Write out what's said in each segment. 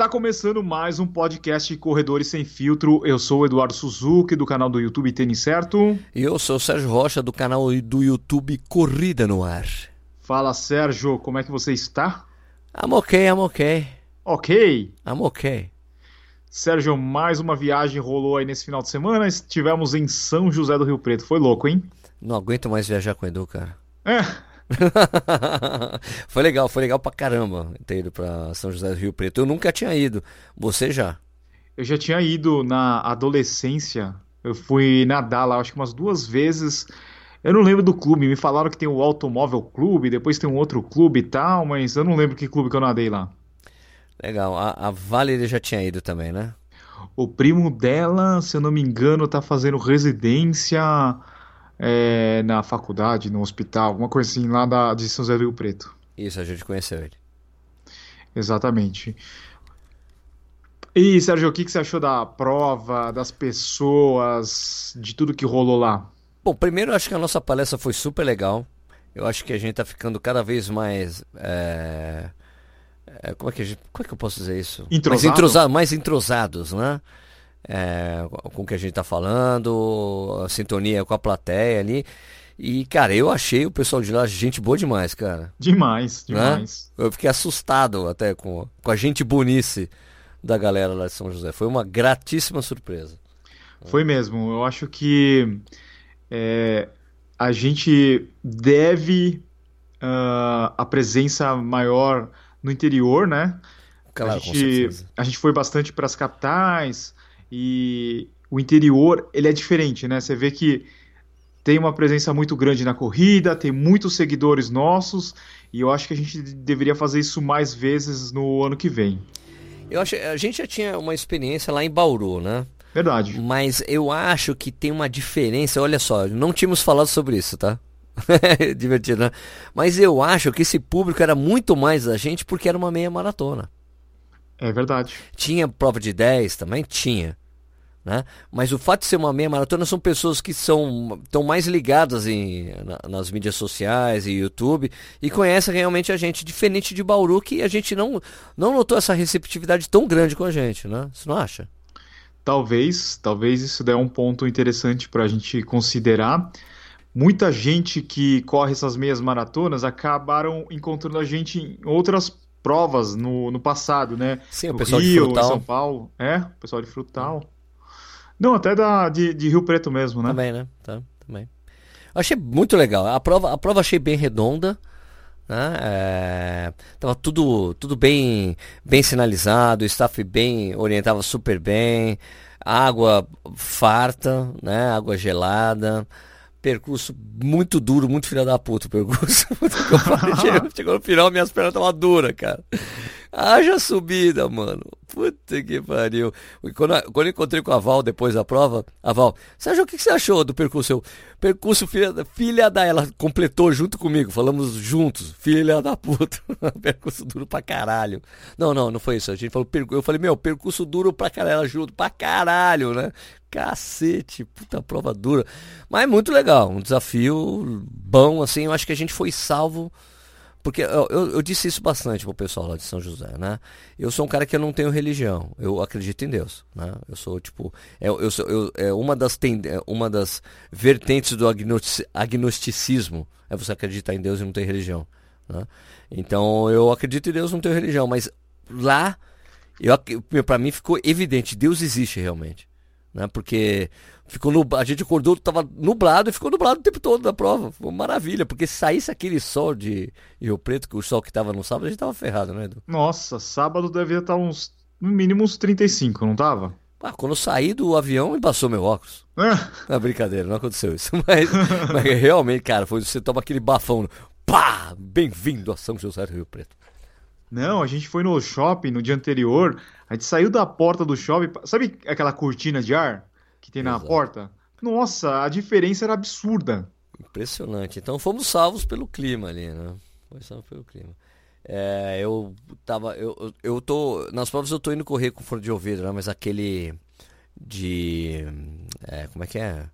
Está começando mais um podcast Corredores Sem Filtro. Eu sou o Eduardo Suzuki, do canal do YouTube Tênis Certo. E eu sou o Sérgio Rocha, do canal do YouTube Corrida no Ar. Fala, Sérgio, como é que você está? I'm ok, I'm ok. Ok. I'm ok. Sérgio, mais uma viagem rolou aí nesse final de semana. Estivemos em São José do Rio Preto. Foi louco, hein? Não aguento mais viajar com o Edu, cara. É, foi legal, foi legal pra caramba ter ido pra São José do Rio Preto. Eu nunca tinha ido. Você já? eu já tinha ido na adolescência. Eu fui nadar lá, acho que umas duas vezes. Eu não lembro do clube. Me falaram que tem o Automóvel Clube, depois tem um outro clube e tal, mas eu não lembro que clube que eu nadei lá. Legal. A, a Valerie já tinha ido também, né? O primo dela, se eu não me engano, tá fazendo residência é, na faculdade, no hospital, alguma coisa assim, lá da, de São José do Rio Preto. Isso, a gente conheceu ele. Exatamente. E, Sérgio, o que, que você achou da prova, das pessoas, de tudo que rolou lá? Bom, primeiro eu acho que a nossa palestra foi super legal. Eu acho que a gente tá ficando cada vez mais. é, é, como, é que a gente, como é que eu posso dizer isso? Entrosado? Mais, entrosa- mais entrosados, né? É, com o que a gente tá falando, a sintonia com a plateia ali. E, cara, eu achei o pessoal de lá gente boa demais, cara. Demais, né? demais. Eu fiquei assustado até com, com a gente bonice da galera lá de São José. Foi uma gratíssima surpresa. Foi mesmo. Eu acho que é, a gente deve ah, a presença maior no interior, né? Claro, a gente, a gente foi bastante para as capitais e o interior ele é diferente, né? Você vê que tem uma presença muito grande na corrida, tem muitos seguidores nossos e eu acho que a gente deveria fazer isso mais vezes no ano que vem. Eu acho, a gente já tinha uma experiência lá em Bauru, né? Verdade. Mas eu acho que tem uma diferença. Olha só, não tínhamos falado sobre isso, tá? Divertido, né? Mas eu acho que esse público era muito mais da gente porque era uma meia maratona. É verdade. Tinha prova de 10 também? Tinha. Né? Mas o fato de ser uma meia maratona são pessoas que são estão mais ligadas em, na- nas mídias sociais e YouTube e conhecem realmente a gente, diferente de Bauru, que a gente não, não notou essa receptividade tão grande com a gente, né? Você não acha? Talvez, talvez isso dê um ponto interessante para a gente considerar. Muita gente que corre essas meias maratonas acabaram encontrando a gente em outras provas no, no passado, né? Sim, o No pessoal de Rio, em Frutal. São Paulo. É, o pessoal de Frutal. Não, até da, de, de Rio Preto mesmo, né? Também, né? Tá, também. Achei muito legal. A prova, a prova achei bem redonda. Né? É, tava tudo, tudo bem, bem sinalizado, o staff bem orientava super bem, água farta, né? Água gelada. Percurso muito duro, muito filha da puta o percurso. Chegou, chegou no final, minhas pernas estavam duras, cara. Haja subida, mano. Puta que pariu. Quando, quando eu encontrei com a Val depois da prova, a Val, Sérgio, o que, que você achou do percurso? Eu, percurso filha, da- filha da. Ela completou junto comigo, falamos juntos, filha da puta. percurso duro pra caralho. Não, não, não foi isso. A gente falou, eu falei, meu, percurso duro pra caralho, ela junto, pra caralho, né? Cacete, puta prova dura. Mas é muito legal, um desafio bom, assim. Eu acho que a gente foi salvo. Porque eu, eu, eu disse isso bastante pro pessoal lá de São José, né? Eu sou um cara que eu não tenho religião, eu acredito em Deus, né? Eu sou tipo, é, eu sou, eu, é uma das ten, é uma das vertentes do agnosti- agnosticismo é você acreditar em Deus e não ter religião, né? Então eu acredito em Deus e não tenho religião, mas lá eu para mim ficou evidente, Deus existe realmente, né? Porque ficou a gente acordou, tava nublado e ficou nublado o tempo todo da prova. Foi uma maravilha, porque se saísse aquele sol de Rio Preto, que o sol que tava no sábado, a gente tava ferrado, né, Edu? Nossa, sábado devia estar uns, no mínimo uns 35, não tava? Ah, quando eu saí do avião, embaçou meu óculos. É, Não, brincadeira, não aconteceu isso. Mas, mas realmente, cara, foi você toma aquele bafão. Pá! Bem-vindo a São José do Rio Preto. Não, a gente foi no shopping no dia anterior, a gente saiu da porta do shopping, sabe aquela cortina de ar que tem na Exato. porta? Nossa, a diferença era absurda. Impressionante. Então fomos salvos pelo clima ali, né? Foi salvo pelo clima. É, eu tava. Eu, eu tô. Nas provas eu tô indo correr com fone de ouvido, né? Mas aquele. De. é, como é que é?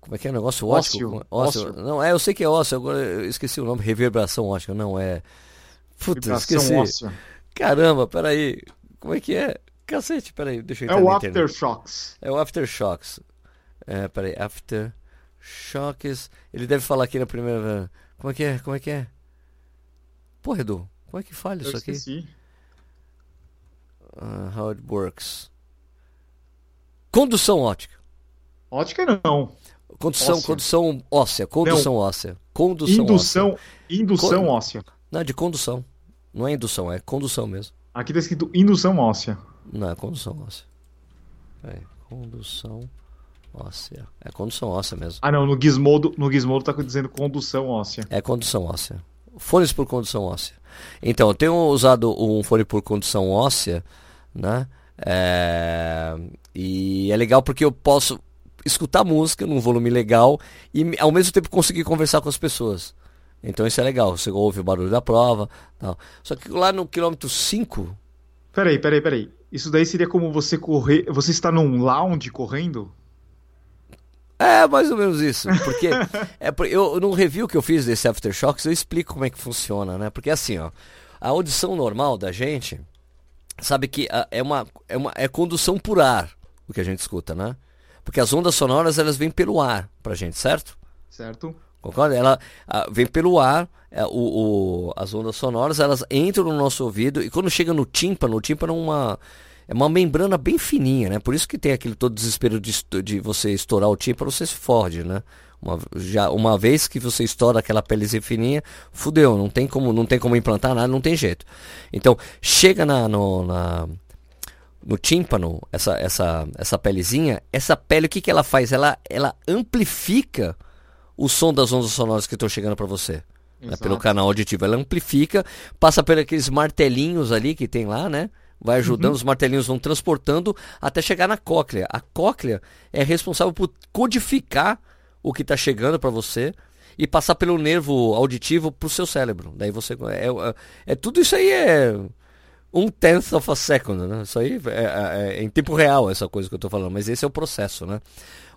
Como é que é o negócio Ósseo. Ósseo. Ósseo. Não, é, eu sei que é ósseo, agora eu esqueci o nome. Reverberação ótica, não é. Puta, esqueci. óssea. Caramba, peraí. Como é que é? Cacete, peraí, deixa eu É entrar o na internet. Aftershocks. É o Aftershocks. É, peraí, Aftershocks. Ele deve falar aqui na primeira. Como é que é? Como é que é? Porra, Edu, como é que fala Eu isso aqui? esqueci. Ah, how it works. Condução ótica. Ótica não. Condução, Óssea. condução óssea. Condução óssea. Condução óssea. Indução, indução Con- óssea. Não, é de condução. Não é indução, é condução mesmo. Aqui tá escrito indução óssea. Não, é condução óssea. Peraí, condução óssea. É condução óssea mesmo. Ah, não, no Gizmodo, no Gizmodo tá dizendo condução óssea. É condução óssea. Fones por condução óssea. Então, eu tenho usado um fone por condução óssea, né? É, E é legal porque eu posso escutar música num volume legal e ao mesmo tempo conseguir conversar com as pessoas. Então isso é legal, você ouve o barulho da prova. Tal. Só que lá no quilômetro 5, Peraí, peraí, peraí. Isso daí seria como você correr. Você está num lounge correndo? É, mais ou menos isso. Porque é, eu, no review que eu fiz desse Aftershocks, eu explico como é que funciona, né? Porque assim, ó, a audição normal da gente, sabe que ah, é uma, é uma é condução por ar o que a gente escuta, né? Porque as ondas sonoras elas vêm pelo ar pra gente, certo? Certo? Concorda? Ela ah, vem pelo ar, é, o, o- as ondas sonoras elas entram no nosso ouvido e quando chega no tímpano, o tímpano é uma, é uma membrana bem fininha, né? Por isso que tem aquele todo desespero de, de você estourar o tímpano, você se fode, né? Uma, já, uma vez que você estoura aquela pelezinha fininha, fudeu, não tem como, não tem como implantar nada, não tem jeito. Então, chega na, no, na, no tímpano, essa, essa, essa pelezinha, essa pele, o que, que ela faz? Ela, ela amplifica o som das ondas sonoras que estão chegando para você. né, pelo canal auditivo. Ela amplifica, passa por aqueles martelinhos ali que tem lá, né? Vai ajudando, os martelinhos vão transportando até chegar na cóclea. A cóclea é responsável por codificar o que está chegando para você e passar pelo nervo auditivo para o seu cérebro. Daí você. É, é, é- tudo isso aí é um tenth of a second, né? Isso aí é, é- é em tempo real essa coisa que eu estou falando, mas esse é o processo, né?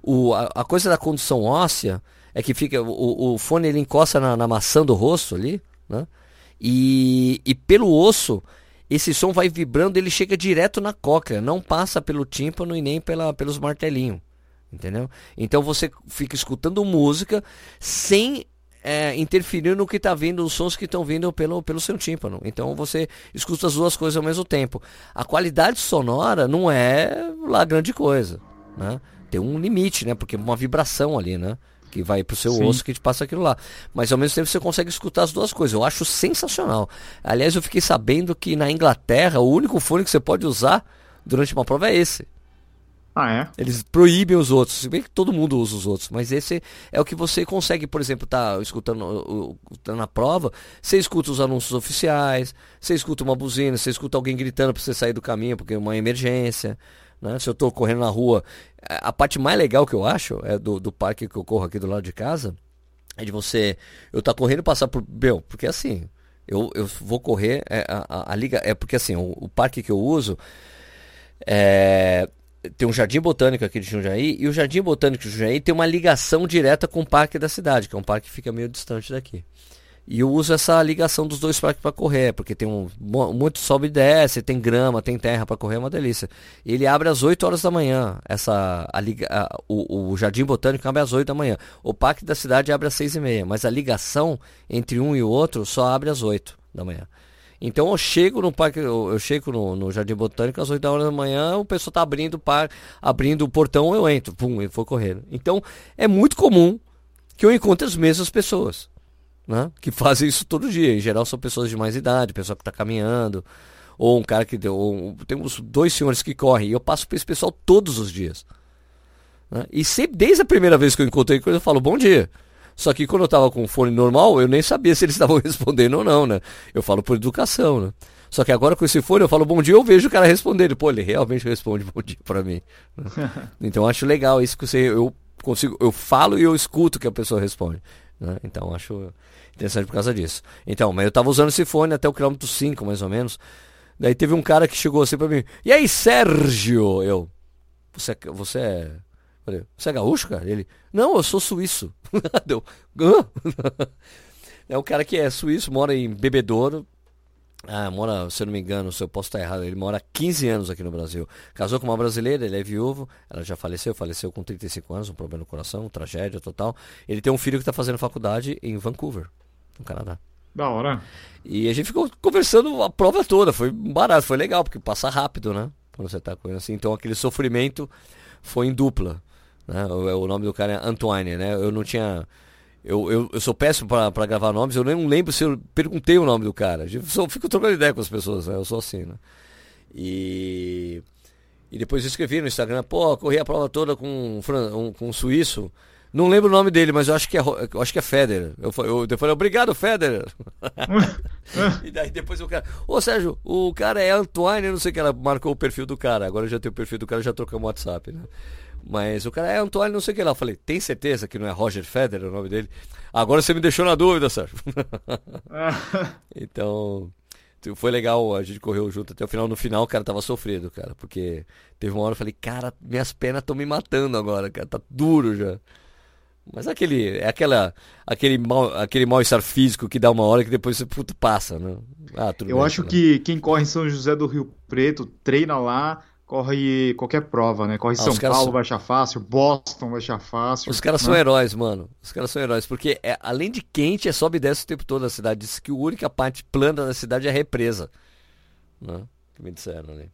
O, a, a coisa da condução óssea é que fica o, o fone ele encosta na, na maçã do rosto ali, né? E, e pelo osso esse som vai vibrando, ele chega direto na cóclea, não passa pelo tímpano e nem pela, pelos martelinhos, entendeu? Então você fica escutando música sem é, interferir no que está vindo, os sons que estão vindo pelo, pelo seu tímpano. Então você escuta as duas coisas ao mesmo tempo. A qualidade sonora não é lá grande coisa, né? Tem um limite, né? Porque uma vibração ali, né? Que vai pro seu Sim. osso que te passa aquilo lá. Mas ao mesmo tempo você consegue escutar as duas coisas. Eu acho sensacional. Aliás, eu fiquei sabendo que na Inglaterra o único fone que você pode usar durante uma prova é esse. Ah, é? Eles proíbem os outros, se bem que todo mundo usa os outros, mas esse é o que você consegue, por exemplo, tá escutando tá na prova, você escuta os anúncios oficiais, você escuta uma buzina, você escuta alguém gritando para você sair do caminho porque é uma emergência, né? Se eu tô correndo na rua, a parte mais legal que eu acho é do, do parque que eu corro aqui do lado de casa, é de você, eu tá correndo e passar por, meu, porque assim, eu, eu vou correr, é, a, a- a liga, é porque assim, o, o parque que eu uso, é, tem um jardim botânico aqui de Jundiaí e o jardim botânico de Jundiaí tem uma ligação direta com o parque da cidade, que é um parque que fica meio distante daqui. E eu uso essa ligação dos dois parques para correr, porque tem um muito sobe e desce, tem grama, tem terra para correr, é uma delícia. Ele abre às 8 horas da manhã, essa a a- o, o jardim botânico abre às 8 da manhã. O parque da cidade abre às 6 e meia, mas a ligação entre um e o outro só abre às 8 da manhã. Então eu chego no parque, eu, chego no, no Jardim Botânico às 8 horas da manhã, o pessoal tá abrindo o par, abrindo o portão, eu entro, pum, e vou correndo. Então é muito comum que eu encontre as mesmas pessoas, né? Que fazem isso todo dia. Em geral são pessoas de mais idade, pessoa que está caminhando, ou um cara que deu, ou, tem uns dois senhores que correm, e eu passo por esse pessoal todos os dias. né? E sempre, desde a primeira vez que eu encontrei com eles, eu falo bom dia. Só que quando eu tava com o fone normal, eu nem sabia se eles estavam respondendo ou não, né? Eu falo por educação, né? Só que agora com esse fone eu falo bom dia, eu vejo o cara responder. Pô, ele realmente responde bom dia pra mim. Então eu acho legal isso que você, eu consigo, eu falo e eu escuto que a pessoa responde. Né? Então acho interessante por causa disso. Então, mas eu tava usando esse fone até o quilômetro 5, mais ou menos. Daí teve um cara que chegou assim pra mim, e aí, Sérgio? Eu, você, é- você é. Você é gaúcho, cara? Ele, não, eu sou suíço. Deu? É um cara que é suíço, mora em Bebedouro. Ah, mora, se eu não me engano, se eu posso estar errado, ele mora há 15 anos aqui no Brasil. Casou com uma brasileira, ele é viúvo, ela já faleceu, faleceu com 35 anos, um problema no coração, tragédia total. Ele tem um filho que está fazendo faculdade em Vancouver, no Canadá. Da hora. E a gente ficou conversando a prova toda, foi barato, foi legal, porque passa rápido, né? Quando você tá com ele assim. Então aquele sofrimento foi em dupla. Né? O, o nome do cara é Antoine, né? Eu não tinha. Eu, eu, eu sou péssimo para gravar nomes, eu nem lembro se eu perguntei o nome do cara. Eu só fico trocando ideia com as pessoas, né? Eu sou assim, né? E. E depois eu escrevi no Instagram, pô, corri a prova toda com um, um, com um suíço. Não lembro o nome dele, mas eu acho que é, eu acho que é Federer. Eu, eu, eu falei, obrigado, Federer. e daí depois o cara, ô Sérgio, o cara é Antoine, não sei o que, ela marcou o perfil do cara. Agora eu já tenho o perfil do cara, já trocamos o WhatsApp, né? Mas o cara é Antoine, não sei o que lá. Eu falei, tem certeza que não é Roger Federer o nome dele? Agora você me deixou na dúvida, Sérgio. então, foi legal, a gente correu junto até o final. No final, o cara tava sofrendo, cara, porque teve uma hora eu falei, cara, minhas pernas estão me matando agora, cara, tá duro já. Mas aquele, é aquela, aquele mal, aquele mal-estar físico que dá uma hora que depois você puto, passa, né? Ah, Eu bem, acho né? que quem corre em São José do Rio Preto treina lá, corre qualquer prova, né? Corre ah, São Paulo, são... vai achar fácil, Boston vai achar fácil. Os caras né? são heróis, mano. Os caras são heróis, porque é, além de quente, é sobe e desce o tempo todo na cidade. Diz que a única parte plana da cidade é a represa. Né? Que me disseram ali. Né?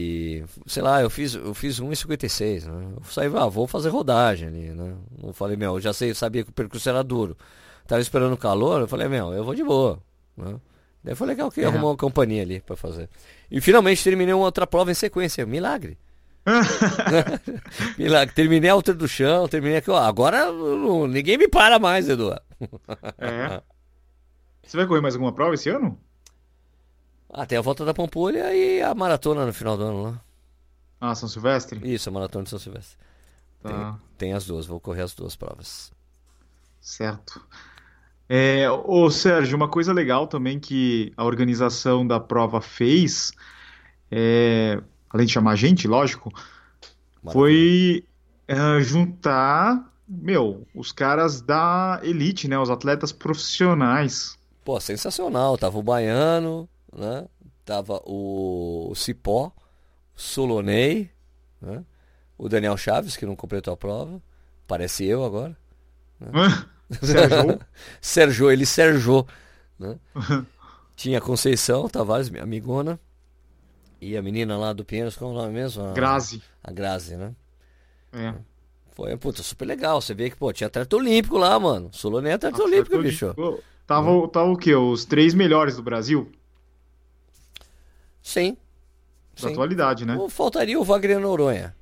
E, é. sei lá, eu fiz, eu fiz 1,56, né? Eu saí, ah, vou fazer rodagem ali, né? Eu falei, meu, eu já sei, sabia que o percurso era duro. Tava esperando calor, eu falei, meu, eu vou de boa, né? Daí foi legal que é. arrumou uma companhia ali para fazer. E finalmente terminei uma outra prova em sequência, milagre. milagre. Terminei a altura do chão, terminei aqui, ó, agora não, ninguém me para mais, Eduardo. é. Você vai correr mais alguma prova esse ano? Ah, tem a volta da Pampulha e a maratona no final do ano lá. Ah, São Silvestre? Isso, a maratona de São Silvestre. Tá. Tem, tem, as duas, vou correr as duas provas. Certo. É, ô Sérgio, uma coisa legal também que a organização da prova fez, é, além de chamar a gente, lógico, Maravilha. foi é, juntar, meu, os caras da elite, né? Os atletas profissionais. Pô, sensacional. Tava o Baiano, né? Tava o Cipó, Solonei, né? o Daniel Chaves, que não completou a prova. Parece eu agora. Né? Sérgio? Sérgio, ele Sérgio. Né? Tinha Conceição Tavares, minha amigona. E a menina lá do Pinheiros, qual é o nome mesmo? A, Grazi. A Grazi, né? É. Foi, puta, super legal. Você vê que, pô, tinha atleta olímpico lá, mano. Solonei é atleta olímpico, bicho. Tava, hum. tava o quê? Os três melhores do Brasil? Sim. Da Sim. atualidade, né? Faltaria o Wagner Noronha.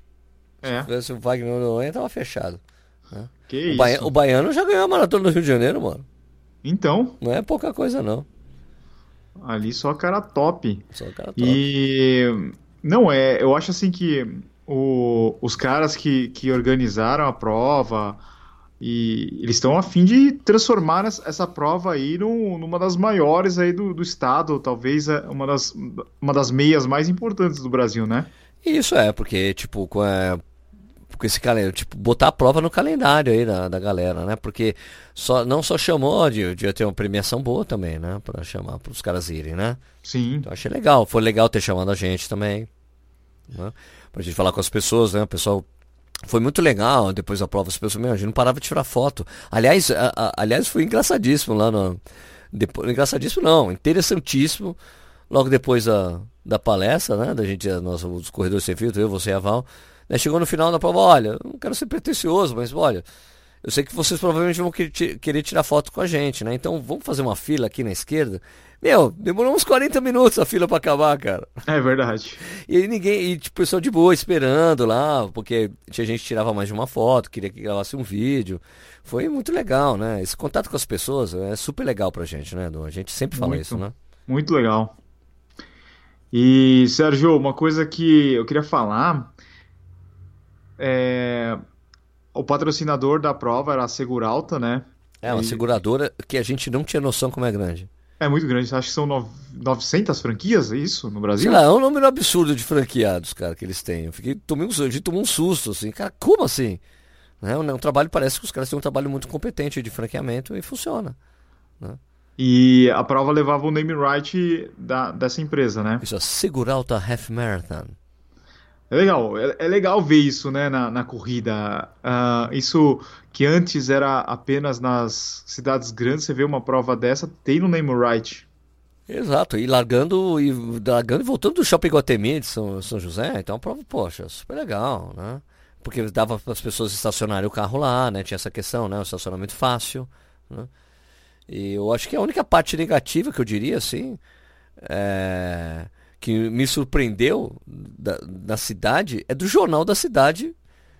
É. Se tivesse o Wagner Noronha, tava fechado. Né? Que o isso? Baia... o Baiano já ganhou a maratona do Rio de Janeiro, mano. Então. Não é pouca coisa, não. Ali só cara top. Só cara top. E. Não, é. Eu acho assim que o... os caras que, que organizaram a prova e eles estão a fim de transformar essa prova aí numa das maiores aí do, do estado, talvez é uma das, uma das meias mais importantes do Brasil, né? Isso é, porque, tipo, com, esse calendário, tipo, botar a prova no calendário aí da, da galera, né? Porque só, não só chamou de, de ter uma premiação boa também, né? Pra chamar, para os caras irem, né? Sim. Então achei legal, foi legal ter chamado a gente também, né? Pra gente falar com as pessoas, né? O pessoal foi muito legal depois da prova. As pessoas, meu, a gente não parava de tirar foto. Aliás, a, a, aliás foi engraçadíssimo lá no. Depois, engraçadíssimo não, interessantíssimo. Logo depois da, da palestra, né? Da gente, nós, os corredores sem filtro, eu, você e a Val. Né, chegou no final da prova, olha, não quero ser pretencioso, mas olha, eu sei que vocês provavelmente vão querer tirar foto com a gente, né? Então vamos fazer uma fila aqui na esquerda. Meu, demorou uns 40 minutos a fila para acabar, cara. É verdade. E aí ninguém, e tipo, pessoal de boa esperando lá, porque tinha gente que tirava mais de uma foto, queria que gravasse um vídeo. Foi muito legal, né? Esse contato com as pessoas é super legal pra gente, né, A gente sempre fala muito, isso, né? Muito legal. E, Sérgio, uma coisa que eu queria falar é o patrocinador da prova era a Seguralta, né? É, uma e... seguradora que a gente não tinha noção como é grande. É muito grande, acho que são 900 franquias, é isso, no Brasil? Sei lá, é um número absurdo de franqueados, cara, que eles têm. Eu fiquei, tomei um, eu tomei um susto, assim, cara, como assim? Né? Um, um trabalho, parece que os caras têm um trabalho muito competente de franqueamento e funciona. Né? E a prova levava o name right da, dessa empresa, né? Isso, a Seguralta Half Marathon. É legal, é, é, legal ver isso né, na, na corrida. Uh, isso que antes era apenas nas cidades grandes, você vê uma prova dessa, tem no name right. Exato, e largando e largando e voltando do shopping Guatemi de São, São José, então a prova, poxa, super legal, né? Porque dava para as pessoas estacionarem o carro lá, né? Tinha essa questão, né? O estacionamento fácil, né? E eu acho que a única parte negativa que eu diria, assim, é que me surpreendeu da, da cidade é do jornal da cidade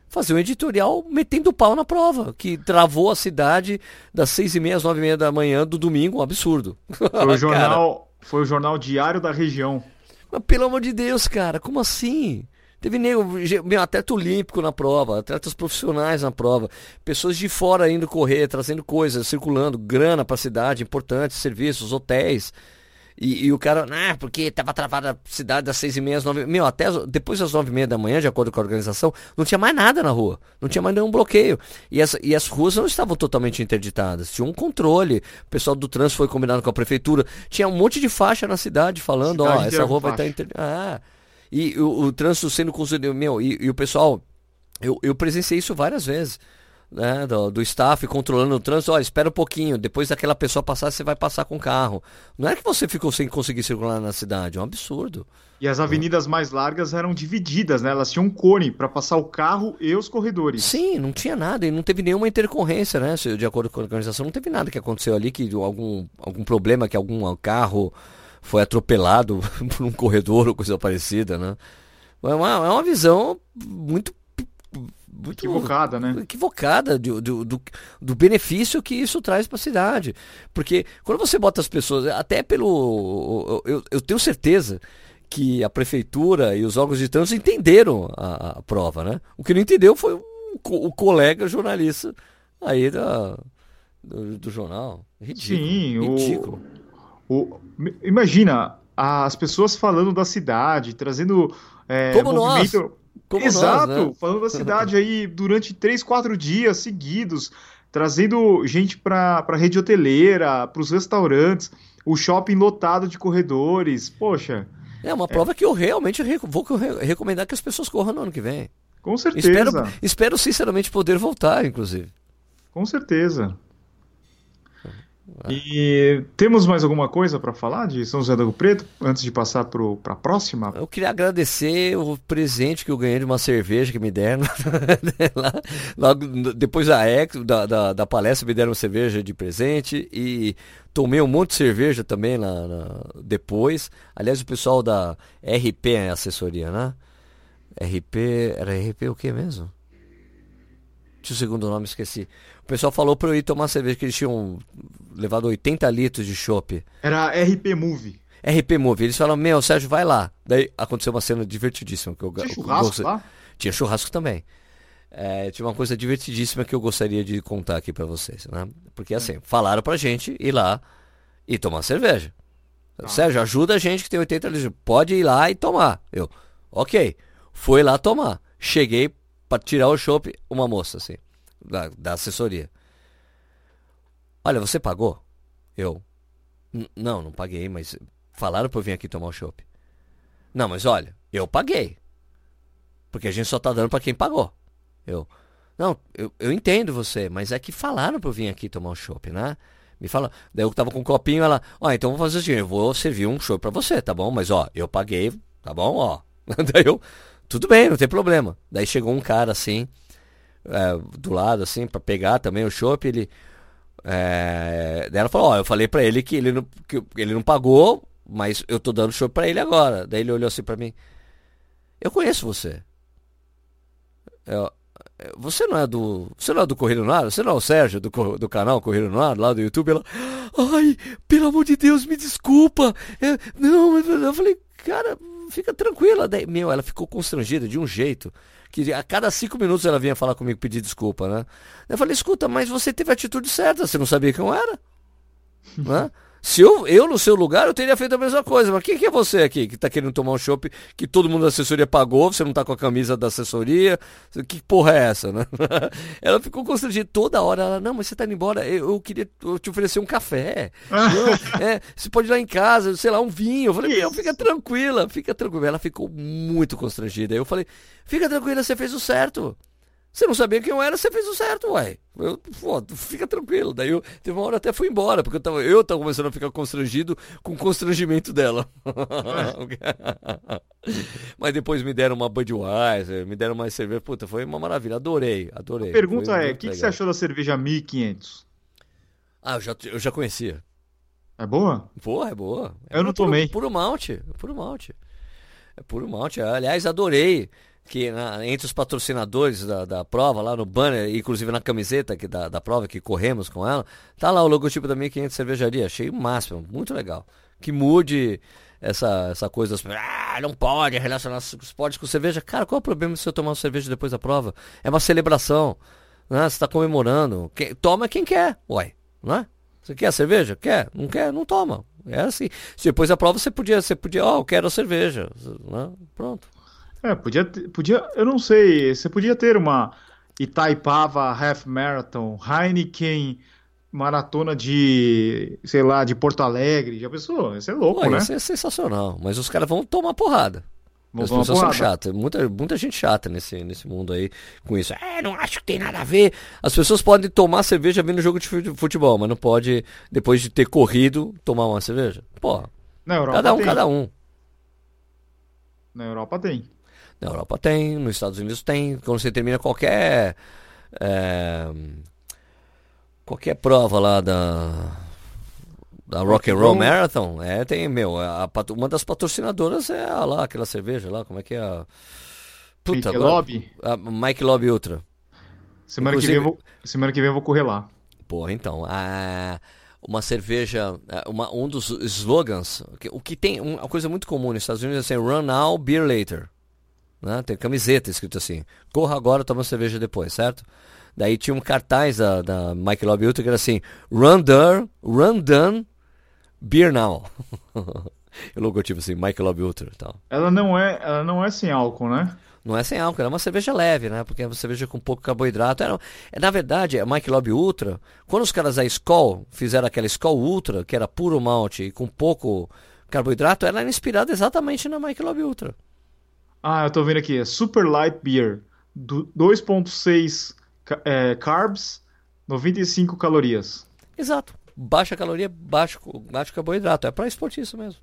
fazer um editorial metendo pau na prova, que travou a cidade das seis e meia às nove e meia da manhã do domingo, um absurdo. Foi o jornal, foi o jornal diário da região. Mas pelo amor de Deus, cara, como assim? Teve nego, meu, atleta olímpico na prova, atletas profissionais na prova, pessoas de fora indo correr, trazendo coisas, circulando, grana para a cidade, importantes, serviços, hotéis. E, e, o cara, ah, porque tava travada a cidade das seis e meia às nove. Meu, até depois das nove e meia da manhã, de acordo com a organização, não tinha mais nada na rua. Não tinha mais nenhum bloqueio. E as, e as ruas não estavam totalmente interditadas. Tinha um controle. O pessoal do trânsito foi combinado com a prefeitura. Tinha um monte de faixa na cidade falando, ó, oh, essa rua vai estar interditada. Ah. E o, o trânsito sendo consumido. Meu, e, e o pessoal. Eu, eu presenciei isso várias vezes né, do, do, staff controlando o trânsito, olha, espera um pouquinho, depois daquela pessoa passar, você vai passar com o carro. Não é que você ficou sem conseguir circular na cidade, é um absurdo. E as avenidas mais largas eram divididas, né? Elas tinham um cone para passar o carro e os corredores. Sim, não tinha nada e não teve nenhuma intercorrência, né? De acordo com a organização, não teve nada que aconteceu ali, que algum, algum problema, que algum carro foi atropelado por um corredor ou coisa parecida, né? É uma, é uma visão muito muito equivocada, né? Equivocada do, do, do, do benefício que isso traz para a cidade. Porque quando você bota as pessoas, até pelo. Eu, eu tenho certeza que a prefeitura e os órgãos de trânsito entenderam a, a prova, né? O que não entendeu foi o, o colega jornalista aí da, do, do jornal. Ridículo. Sim, ridículo. O, o, imagina as pessoas falando da cidade, trazendo é, Como movimento. Nós como Exato, nós, né? falando da cidade aí durante três, quatro dias seguidos, trazendo gente para a rede hoteleira, para os restaurantes, o shopping lotado de corredores. Poxa. É uma prova é... que eu realmente vou recomendar que as pessoas corram no ano que vem. Com certeza. Espero, espero sinceramente poder voltar, inclusive. Com certeza. E temos mais alguma coisa para falar de São José do Rio Preto antes de passar para a próxima? Eu queria agradecer o presente que eu ganhei de uma cerveja que me deram. lá, logo depois da, ex, da, da, da, palestra, me deram uma cerveja de presente e tomei um monte de cerveja também lá, depois. Aliás, o pessoal da RP é assessoria, né? RP. Era RP o que mesmo? Tinha o segundo nome, esqueci. O pessoal falou pra eu ir tomar cerveja, que eles tinham levado 80 litros de chopp. Era RP Move. RP Move. Eles falaram, meu, Sérgio, vai lá. Daí aconteceu uma cena divertidíssima. Que eu, Tinha churrasco eu, lá? Tinha churrasco também. É, tinha uma coisa divertidíssima que eu gostaria de contar aqui para vocês, né? Porque assim, hum. falaram pra gente ir lá e tomar cerveja. Ah. Sérgio, ajuda a gente que tem 80 litros. Pode ir lá e tomar. Eu, ok. Foi lá tomar. Cheguei, para tirar o chopp, uma moça, assim, da, da assessoria. Olha, você pagou? Eu. Não, não paguei, mas falaram para eu vir aqui tomar o chopp. Não, mas olha, eu paguei. Porque a gente só tá dando para quem pagou. Eu. Não, eu, eu entendo você, mas é que falaram para eu vir aqui tomar o chopp, né? Me fala. Daí eu tava com um copinho, ela, ó, então vou fazer seguinte, eu vou servir um chopp para você, tá bom? Mas ó, eu paguei, tá bom? Ó. Daí eu, tudo bem, não tem problema. Daí chegou um cara assim, é, do lado, assim, para pegar também o chopp, ele. É, ela falou, ó, eu falei para ele que ele não, que ele não pagou, mas eu tô dando chopp para ele agora. Daí ele olhou assim para mim. Eu conheço você. Eu, você não é do. Você não é do Correio no Ar? Você não é o Sérgio do, do canal Correio no Ar, lá do YouTube? Ela. Ai, pelo amor de Deus, me desculpa. Não, eu falei, cara, fica tranquila. Daí, meu, ela ficou constrangida de um jeito que a cada cinco minutos ela vinha falar comigo pedir desculpa, né? Eu falei, escuta, mas você teve a atitude certa, você não sabia quem eu era? né? Se eu, eu no seu lugar, eu teria feito a mesma coisa. Mas quem que é você aqui que tá querendo tomar um chopp que todo mundo da assessoria pagou, você não tá com a camisa da assessoria? Que porra é essa, né? ela ficou constrangida toda hora. Ela, não, mas você tá indo embora, eu, eu queria te oferecer um café. não, é, você pode ir lá em casa, sei lá, um vinho. Eu falei, meu, fica tranquila, fica tranquila. Ela ficou muito constrangida. Eu falei, fica tranquila, você fez o certo. Você não sabia quem eu era, você fez o certo, uai. Eu, pô, fica tranquilo. Daí eu, teve uma hora até fui embora, porque eu tava, eu tava começando a ficar constrangido com o constrangimento dela. Mas depois me deram uma Budweiser, me deram mais cerveja. Puta, foi uma maravilha. Adorei, adorei. A pergunta foi é, o que, que, você achou da cerveja 1500? Ah, eu já, eu já conhecia. É boa? Porra, é boa. É eu não tomei. Puro, puro malte, puro malte. É puro malte. Aliás, adorei que na, entre os patrocinadores da, da prova, lá no banner, inclusive na camiseta que, da, da prova que corremos com ela, tá lá o logotipo da 1500 Cervejaria. Achei o máximo, muito legal. Que mude essa, essa coisa das ah, não pode relacionar esporte com cerveja. Cara, qual é o problema se eu tomar uma cerveja depois da prova? É uma celebração. Né? Você está comemorando. Toma quem quer, uai, não é? Você quer a cerveja? Quer? Não quer? Não toma. É assim. Depois da prova você podia, você podia, ó, oh, eu quero a cerveja. Né? Pronto. É, podia, podia, eu não sei, você podia ter uma Itaipava Half Marathon, Heineken maratona de, sei lá, de Porto Alegre. Já pensou? Isso é louco, né? Isso é sensacional. Mas os caras vão tomar porrada. Vão As pessoas são chatas. Muita, muita gente chata nesse, nesse mundo aí com isso. É, não acho que tem nada a ver. As pessoas podem tomar cerveja vendo jogo de futebol, mas não pode, depois de ter corrido, tomar uma cerveja. Pô, cada um, tem. cada um. Na Europa tem. Na Europa tem, nos Estados Unidos tem. Quando você termina qualquer. É, qualquer prova lá da. Da Rock and Roll Marathon, é, tem, meu, a, uma das patrocinadoras é a, lá, aquela cerveja lá, como é que é a. Puta, Mike Lobby? A Mike Lobby Ultra. Semana, Inclusive, que vem vou, semana que vem eu vou correr lá. Porra, então. A, uma cerveja, uma, um dos slogans, o que tem, uma coisa muito comum nos Estados Unidos é assim, Run now, beer later. Né? Tem camiseta escrito assim: corra agora, toma cerveja depois, certo? Daí tinha um cartaz da, da Mike Lobby Ultra que era assim: Run done, run done, beer now. o logotipo assim, Mike Lobby Ultra tal. Ela não é, ela não é sem álcool, né? Não é sem álcool, é uma cerveja leve, né? Porque é uma cerveja com pouco carboidrato. Era, na verdade, a Mike Lobby Ultra, quando os caras da Skol fizeram aquela Skol Ultra, que era puro malte e com pouco carboidrato, ela era inspirada exatamente na Mike Lobby Ultra. Ah, eu tô vendo aqui, é Super Light Beer, 2.6 é, carbs, 95 calorias. Exato. Baixa caloria, baixo, baixo carboidrato. É para esportista mesmo.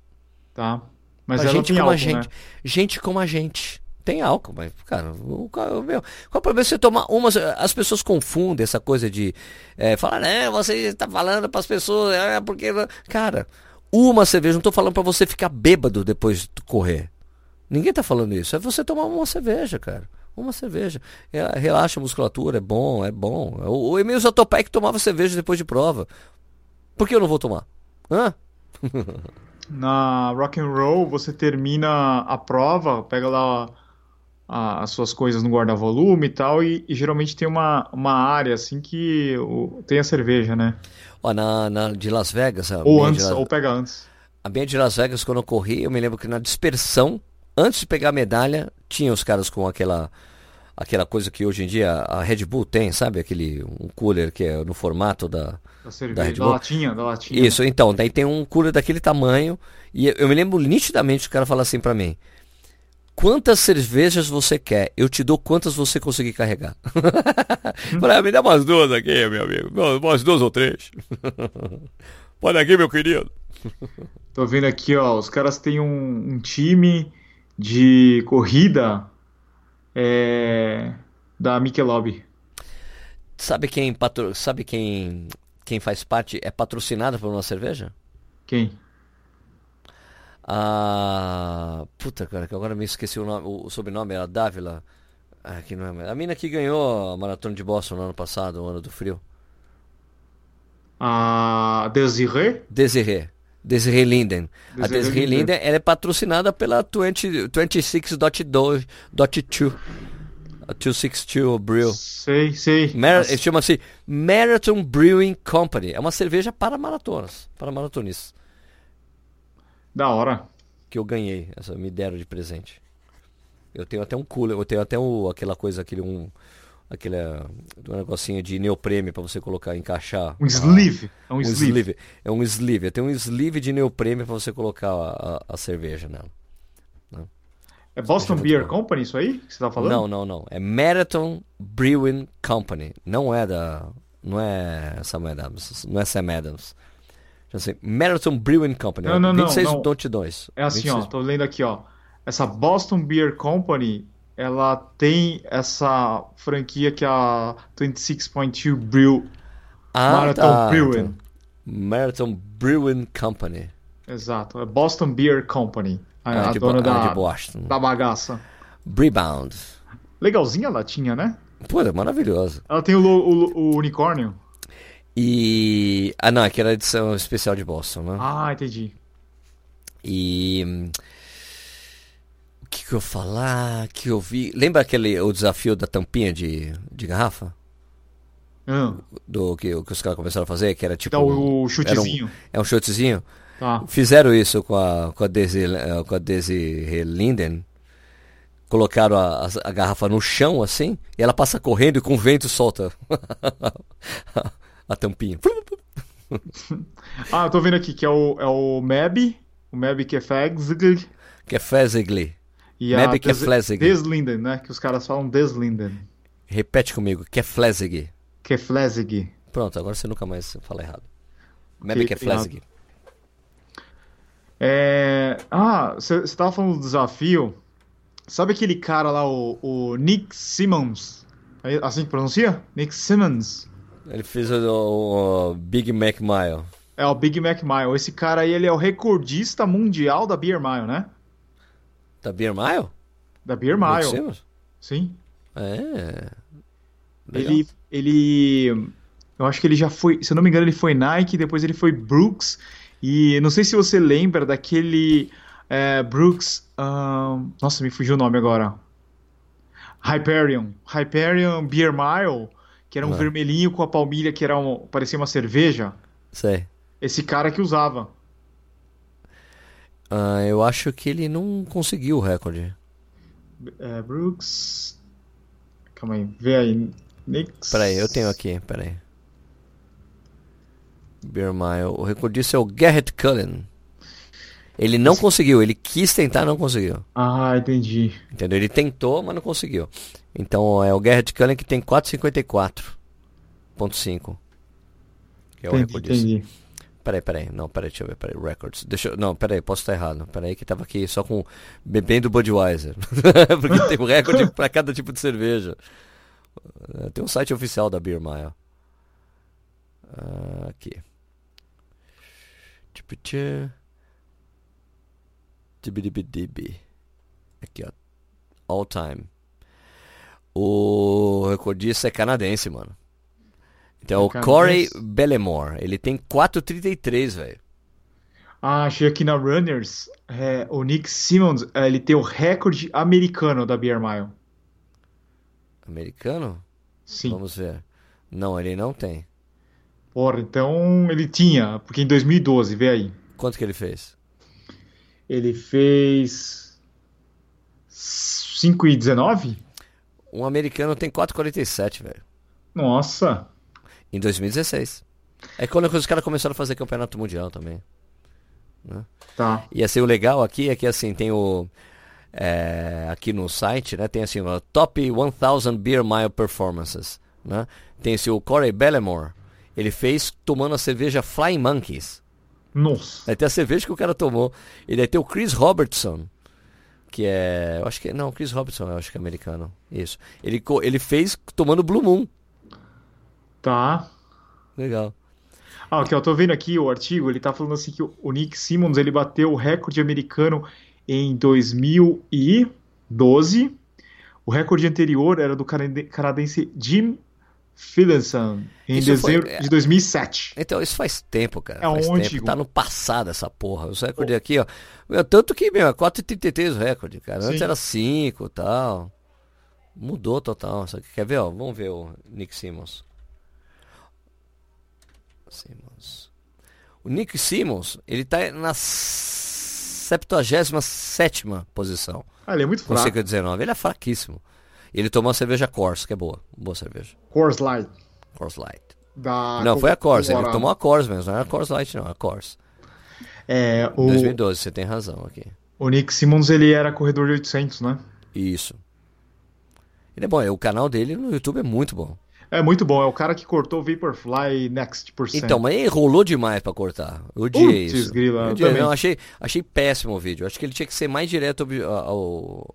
Tá. Mas pra ela gente tem como álcool, a gente. Né? Gente como a gente. Tem álcool, mas, cara, o, o meu, qual o problema você tomar uma. As pessoas confundem essa coisa de é, falar, né, você está falando para as pessoas, é porque. Cara, uma cerveja, não estou falando para você ficar bêbado depois de correr. Ninguém tá falando isso. É você tomar uma cerveja, cara. Uma cerveja. É, relaxa a musculatura, é bom, é bom. O, o Emílio Zatopek tomava cerveja depois de prova. Por que eu não vou tomar? Hã? Na rock and roll, você termina a prova, pega lá a, as suas coisas no guarda-volume e tal, e, e, geralmente tem uma, uma área assim que o, tem a cerveja, né? Ó, na, na de Las Vegas. Ou antes, Las... ou pega antes. A minha de Las Vegas, quando eu corri, eu me lembro que na dispersão antes de pegar a medalha, tinha os caras com aquela aquela coisa que hoje em dia a Red Bull tem, sabe? Aquele um cooler que é no formato da, da, cerveja, da Red Bull. Da latinha, da latinha. Isso, então, daí tem um cooler daquele tamanho e eu me lembro nitidamente o cara falar assim para mim: Quantas cervejas você quer? Eu te dou quantas você conseguir carregar. Falei, ah, me dá umas duas aqui, meu amigo. Umas duas ou três. Pode aqui, meu querido. Tô vendo aqui, ó. Os caras têm um, um time de corrida é, da Michelob. Sabe quem patro... sabe quem quem faz parte é patrocinada por uma cerveja? Quem? A puta cara, que agora me esqueci o nome, o, sobrenome era Dávila. Ah, que não é, a mina que ganhou a maratona de Boston no ano passado, o ano do frio. A Desiree? Desiree. Desiree Linden. Desiree a Desiree Linden, Linden ela é patrocinada pela 20, 26.2. A 262 Brew. Sei, sei. Mar Chama-se Marathon Brewing Company. É uma cerveja para maratonas, para maratonistas. Da hora. Que eu ganhei, essa me deram de presente. Eu tenho até um cooler, eu tenho até o, aquela coisa, aquele um, aquele um negocinho de neoprene para você colocar, encaixar. Um sleeve. é um, um sleeve. sleeve. É um sleeve. Tenho um sleeve de neoprene para você colocar a, a, a cerveja nela. Né? É Boston Beer bom. Company isso aí que você tá falando? Não, não, não. É Marathon Brewing Company. Não é da, não é Sam Adams, não é Sam Adams. Assim, Marathon Brewing Company. Não, não, 26 não. 26 É assim, 26. ó, tô lendo aqui, ó. Essa Boston Beer Company ela tem essa franquia que é a 26.2 Brew ah, Marathon tá, Brewing. Então. Marathon Brewing Company. Exato, é Boston Beer Company. A, ah, a de, dona da, de Boston. da bagaça. Brebound. Legalzinha a latinha, né? Pô, é maravilhosa. Ela tem o, o, o, unicórnio. E. Ah, não, aquela edição especial de Boston, né? Ah, entendi. E que, que eu falar? Que eu vi. Lembra aquele o desafio da tampinha de, de garrafa? Ah. Do que, que os caras começaram a fazer, que era tipo. Então, o chutezinho. Um, é um chutezinho? Tá. Fizeram isso com a, com a Daisy, eh, com a Daisy Linden. Colocaram a, a, a, garrafa no chão assim, e ela passa correndo e com o vento solta a tampinha. ah, eu tô vendo aqui que é o, é o Meb, o Meb que é Fegzgl. Que é Fezgli. E Meb a Des Deslinden, né? Que os caras falam Deslinden. Repete comigo, Keflezig. Keflezig. Pronto, agora você nunca mais fala errado. Meb Keflezig. É... Ah, você estava falando do desafio. Sabe aquele cara lá, o, o Nick Simmons? É assim que pronuncia? Nick Simmons. Ele fez o, o, Big Mac Mile. É, o Big Mac Mile. Esse cara aí, ele é o recordista mundial da Beer Mile, né? Da Beer Mile? Da Beer Mile. Sim. É. Legal. Ele, ele. Eu acho que ele já foi. Se eu não me engano, ele foi Nike, depois ele foi Brooks. E não sei se você lembra daquele. É, Brooks. Um, nossa, me fugiu o nome agora. Hyperion. Hyperion Beer Mile, que era um vermelhinho com a palmilha que era um, parecia uma cerveja. Sei. Esse cara que usava. Uh, eu acho que ele não conseguiu o recorde. É, Brooks. Calma aí, vê aí. Nix. Peraí, eu tenho aqui, peraí. Beer Mile. O recordista é o Garrett Cullen. Ele não Esse... conseguiu, ele quis tentar, não conseguiu. Ah, entendi. Entendeu? Ele tentou, mas não conseguiu. Então é o Garrett Cullen que tem 4,54.5. Que é o entendi, recordista. Entendi. Peraí, peraí. Não, peraí, deixa eu ver. Peraí, records. Deixa eu, não, peraí, posso estar errado. Peraí, que tava aqui só com bebendo Budweiser. Porque tem um recorde para cada tipo de cerveja. Uh, tem um site oficial da Beer Mile. Uh, aqui. Aqui, ó. All time. O recordista é canadense, mano. Então, o Corey Bellemore, ele tem 4,33, velho. Ah, achei aqui na Runners, é, o Nick Simmons, é, ele tem o recorde americano da Beer Mile. Americano? Sim. Vamos ver. Não, ele não tem. Porra, então ele tinha, porque em 2012, vê aí. Quanto que ele fez? Ele fez 5,19? Um americano tem 4,47, velho. Nossa. Em 2016. É quando os caras começaram a fazer campeonato mundial também. Né? Tá. E assim, o legal aqui é que assim, tem o. É, aqui no site, né? Tem assim, o Top 1000 Beer Mile Performances. Né? Tem esse o Corey Bellemore. Ele fez tomando a cerveja Flying Monkeys. Nossa. Aí tem a cerveja que o cara tomou. E daí tem o Chris Robertson. Que é. Eu acho que. Não, Chris Robertson, eu acho que é americano. Isso. Ele, ele fez tomando Blue Moon. Tá. Legal. Ah, ok, eu tô vendo aqui o artigo, ele tá falando assim que o Nick Simmons, ele bateu o recorde americano em 2012. O recorde anterior era do canadense Jim Philipson, em isso dezembro foi, de 2007. Então, isso faz tempo, cara. É faz onde? Tempo. Tá no passado essa porra. Os recordes aqui, ó. Meu, tanto que, meu, é 4,33 o recorde, cara. Antes Sim. era 5 e tal. Mudou total. Quer ver, ó? Vamos ver o Nick Simmons. Simmons. O Nick Simmons, ele tá na 77 posição. Ah, ele é muito fraco. Com 19. Ele é fraquíssimo. Ele tomou a cerveja Coors, que é boa. Boa cerveja. Coors Light. Coors Light. Da não, foi a Coors. Ele tomou a Coors mesmo. Não era a Coors Light, não. A Coors. É, o... 2012, você tem razão aqui. O Nick Simmons, ele era corredor de 800, né? Isso. Ele é bom. O canal dele no YouTube é muito bom. É muito bom, é o cara que cortou Vaporfly Next por cento. Então, mas ele enrolou demais pra cortar. Eu odiei isso. Grila, eu não, achei, achei péssimo o vídeo. Acho que ele tinha que ser mais direto ao,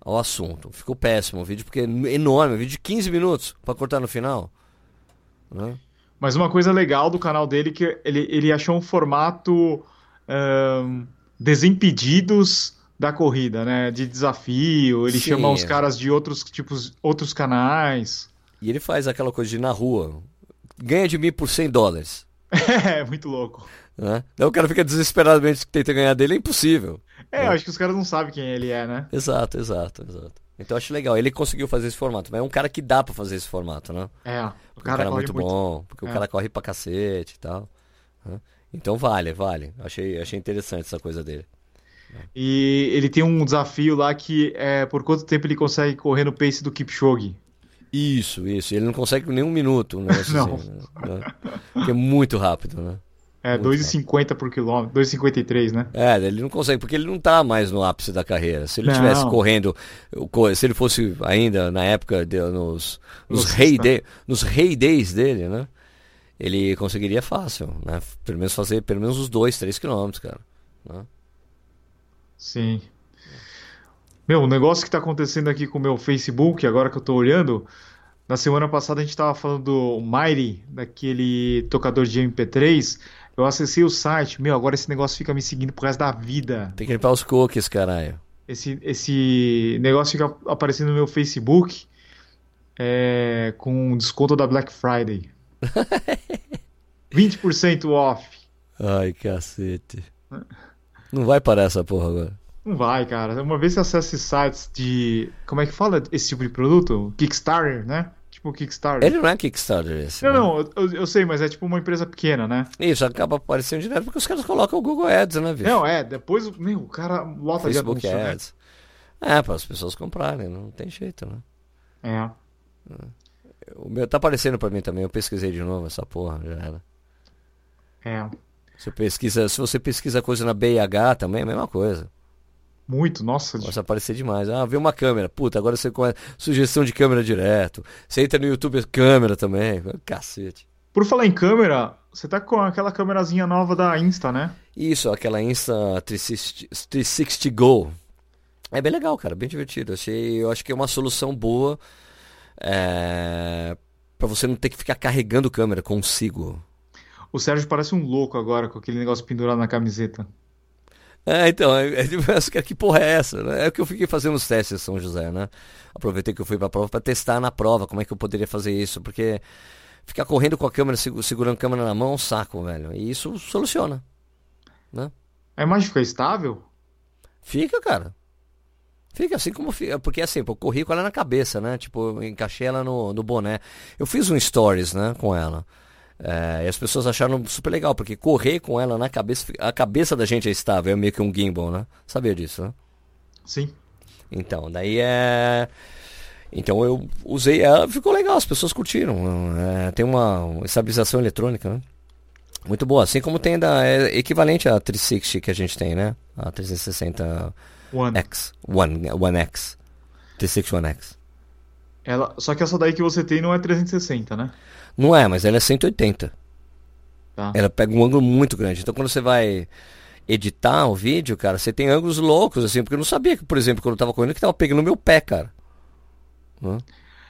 ao assunto. Ficou péssimo o vídeo, porque é enorme, um vídeo de 15 minutos pra cortar no final. Né? Mas uma coisa legal do canal dele é que ele, ele achou um formato um, Desimpedidos da corrida, né? De desafio. Ele Sim, chama os caras de outros tipos, outros canais. E ele faz aquela coisa de ir na rua. Ganha de mim por 100 dólares. É, muito louco. Né? Daí o cara fica desesperadamente tenta ganhar dele, é impossível. É, né? eu acho que os caras não sabem quem ele é, né? Exato, exato, exato. Então eu acho legal. Ele conseguiu fazer esse formato, mas é um cara que dá para fazer esse formato, né? É, o cara, o cara é muito, muito, bom, porque é. o cara corre pra cacete e tal. Né? Então vale, vale. Achei, achei interessante essa coisa dele. E ele tem um desafio lá que é por quanto tempo ele consegue correr no pace do Kipchoge. Isso, isso. Ele não consegue nem um minuto, né? não. Assim, né? Porque é muito rápido, né? É, 2,50 por quilômetro, 2,53, né? É, ele não consegue, porque ele não tá mais no ápice da carreira. Se ele estivesse correndo, se ele fosse ainda na época, de, nos, nos, rei de, nos rei days dele, né? Ele conseguiria fácil, né? Pelo menos fazer pelo menos uns 2, 3 quilômetros, cara. Né? Sim. Meu, o negócio que está acontecendo aqui com o meu Facebook, agora que eu estou olhando, na semana passada a gente estava falando do Mighty, daquele tocador de MP3. Eu acessei o site, meu, agora esse negócio fica me seguindo pro resto da vida. Tem que limpar os cookies, caralho. Esse, esse negócio fica aparecendo no meu Facebook é, com desconto da Black Friday. 20% off. Ai, cacete. Não vai parar essa porra agora. Não vai, cara. Uma vez você acessa sites de. Como é que fala esse tipo de produto? Kickstarter, né? Tipo Kickstarter. Ele não é Kickstarter esse. Não, né? não, eu, eu, sei, mas é tipo uma empresa pequena, né? Isso, acaba aparecendo direto porque os caras colocam o Google Ads, né, bicho? Não, é, depois, meu, o cara lota Facebook de anúncio, Ads. Né? É, para as pessoas comprarem, não tem jeito, né? É. O meu tá aparecendo para mim também, eu pesquisei de novo essa porra, já era. É. Você pesquisa, se você pesquisa coisa na BH também, é a mesma coisa. Muito, nossa. Começa a aparecer demais. Ah, vê uma câmera. Puta, agora você começa. Sugestão de câmera direto. Você entra no YouTube, câmera também. Cacete. Por falar em câmera, você tá com aquela câmerazinha nova da Insta, né? Isso, aquela Insta 360, 360 Go. É bem legal, cara, bem divertido. Achei, eu acho que é uma solução boa é, para você não ter que ficar carregando câmera consigo. O Sérgio parece um louco agora com aquele negócio pendurado na camiseta. É, então, é, é, que porra é essa? Né? É o que eu fiquei fazendo os testes em São José, né? Aproveitei que eu fui pra prova para testar na prova como é que eu poderia fazer isso, porque ficar correndo com a câmera, segurando a câmera na mão é um saco, velho. E isso soluciona, né? A imagem fica estável? Fica, cara. Fica assim como fica. Porque assim, eu corri com ela na cabeça, né? Tipo, eu encaixei ela no, no boné. Eu fiz um stories, né, com ela. É, e as pessoas acharam super legal, porque correr com ela na cabeça, a cabeça da gente é estável, é meio que um gimbal, né? Sabia disso, né? Sim. Então, daí é. Então eu usei ela, ficou legal, as pessoas curtiram. É, tem uma estabilização eletrônica, né? Muito boa, assim como tem da é equivalente à 360 que a gente tem, né? A 360 One. X, One, One X, 360 One X. Ela, só que essa daí que você tem não é 360, né? Não é, mas ela é 180. Tá. Ela pega um ângulo muito grande. Então quando você vai editar o vídeo, cara, você tem ângulos loucos, assim, porque eu não sabia que, por exemplo, quando eu tava correndo, que tava pegando meu pé, cara.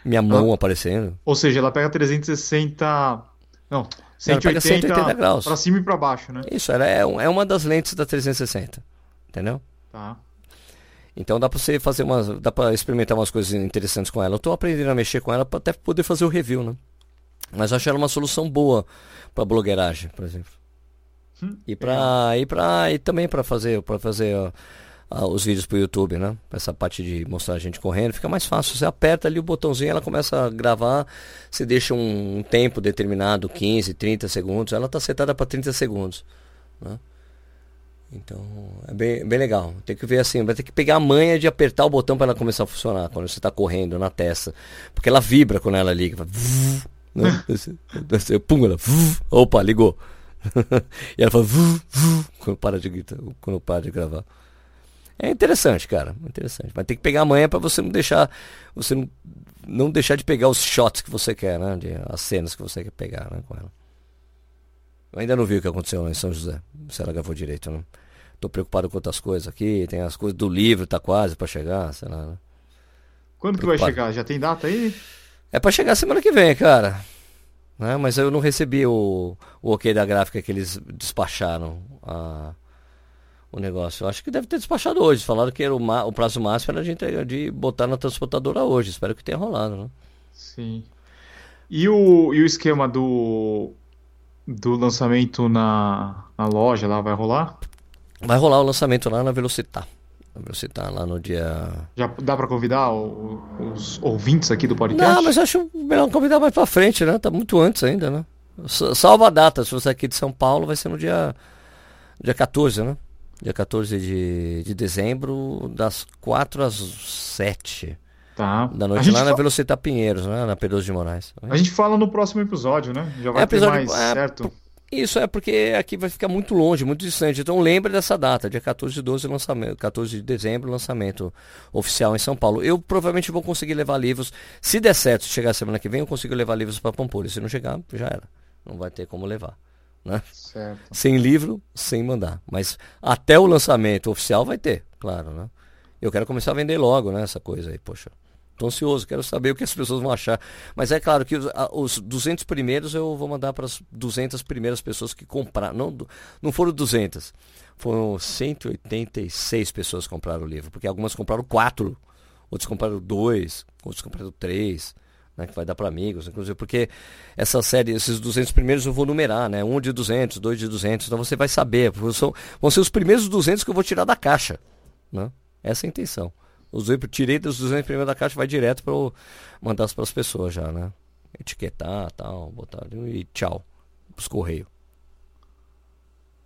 Minha mão aparecendo. Ou seja, ela pega 360. Não, 180, 180 graus. Pra cima e pra baixo, né? Isso, ela é, é uma das lentes da 360. Entendeu? Tá. Então dá pra você fazer umas. dá pra experimentar umas coisas interessantes com ela. Eu tô aprendendo a mexer com ela pra até poder fazer o review, né? Mas eu acho ela uma solução boa para blogueiragem, por exemplo. Hum, e para e para e também para fazer para fazer ó, os vídeos pro YouTube, né? Essa parte de mostrar a gente correndo, fica mais fácil. Você aperta ali o botãozinho, ela começa a gravar, você deixa um, um tempo determinado, 15, 30 segundos, ela tá setada para 30 segundos. Né? Então é bem, bem legal. Tem que ver assim, vai ter que pegar a manha de apertar o botão para ela começar a funcionar quando você está correndo na testa. Porque ela vibra quando ela liga. Né? Pum, ela. Opa, ligou. e ela fala quando para de gritar, quando para de gravar. É interessante, cara. Interessante. Mas tem que pegar a manha para você não deixar. Você não, não deixar de pegar os shots que você quer, né? De, as cenas que você quer pegar né, com ela. Eu ainda não vi o que aconteceu lá em São José. Se ela gravou direito, não. Tô preocupado com outras coisas aqui. Tem as coisas do livro, tá quase para chegar, sei lá. Né? Quando que vai chegar? Já tem data aí? É para chegar semana que vem, cara. Né? Mas eu não recebi o, o ok da gráfica que eles despacharam a, o negócio. Eu acho que deve ter despachado hoje. Falaram que era o, o prazo máximo era de, de botar na transportadora hoje. Espero que tenha rolado, né? Sim. E o, e o esquema do do lançamento na, na loja lá vai rolar? Vai rolar o lançamento lá na Velocitar. Na Velocitar lá no dia. Já dá para convidar o, os ouvintes aqui do podcast? Não, mas acho melhor convidar mais para frente, né? Tá muito antes ainda, né? Salva a data, se você é aqui de São Paulo, vai ser no dia, dia 14, né? Dia 14 de, de dezembro, das 4 às 7. Tá. Da noite lá na Velocitar Pinheiros, né? Na Pedroso de Moraes. A gente fala no próximo episódio, né? Já vai é, ter episódio, mais, é, certo? Isso é porque aqui vai ficar muito longe, muito distante. Então lembre dessa data, dia 14 de 12, lançamento, 14 de dezembro, lançamento oficial em São Paulo. Eu provavelmente vou conseguir levar livros. Se der certo, se chegar semana que vem, eu consigo levar livros para Pampulha. Se não chegar, já era. Não vai ter como levar. Né? Certo. Sem livro, sem mandar. Mas até o lançamento oficial vai ter, claro, né? Eu quero começar a vender logo, né? Essa coisa aí, poxa. Estou ansioso, quero saber o que as pessoas vão achar. Mas é claro que os, os 200 primeiros eu vou mandar para as 200 primeiras pessoas que compraram. Não, não foram 200, foram 186 pessoas que compraram o livro. Porque algumas compraram quatro, outros compraram dois, outros compraram três. Né, que vai dar para amigos, inclusive, porque essa série, esses 200 primeiros eu vou numerar, né? Um de 200, dois de 200, então você vai saber. São, vão ser os primeiros 200 que eu vou tirar da caixa, né? Essa é a intenção. Usei, tirei dos 200 primeiros da caixa, vai direto para mandar para as pessoas já, né? Etiquetar, tal, botar e tchau. Os correios.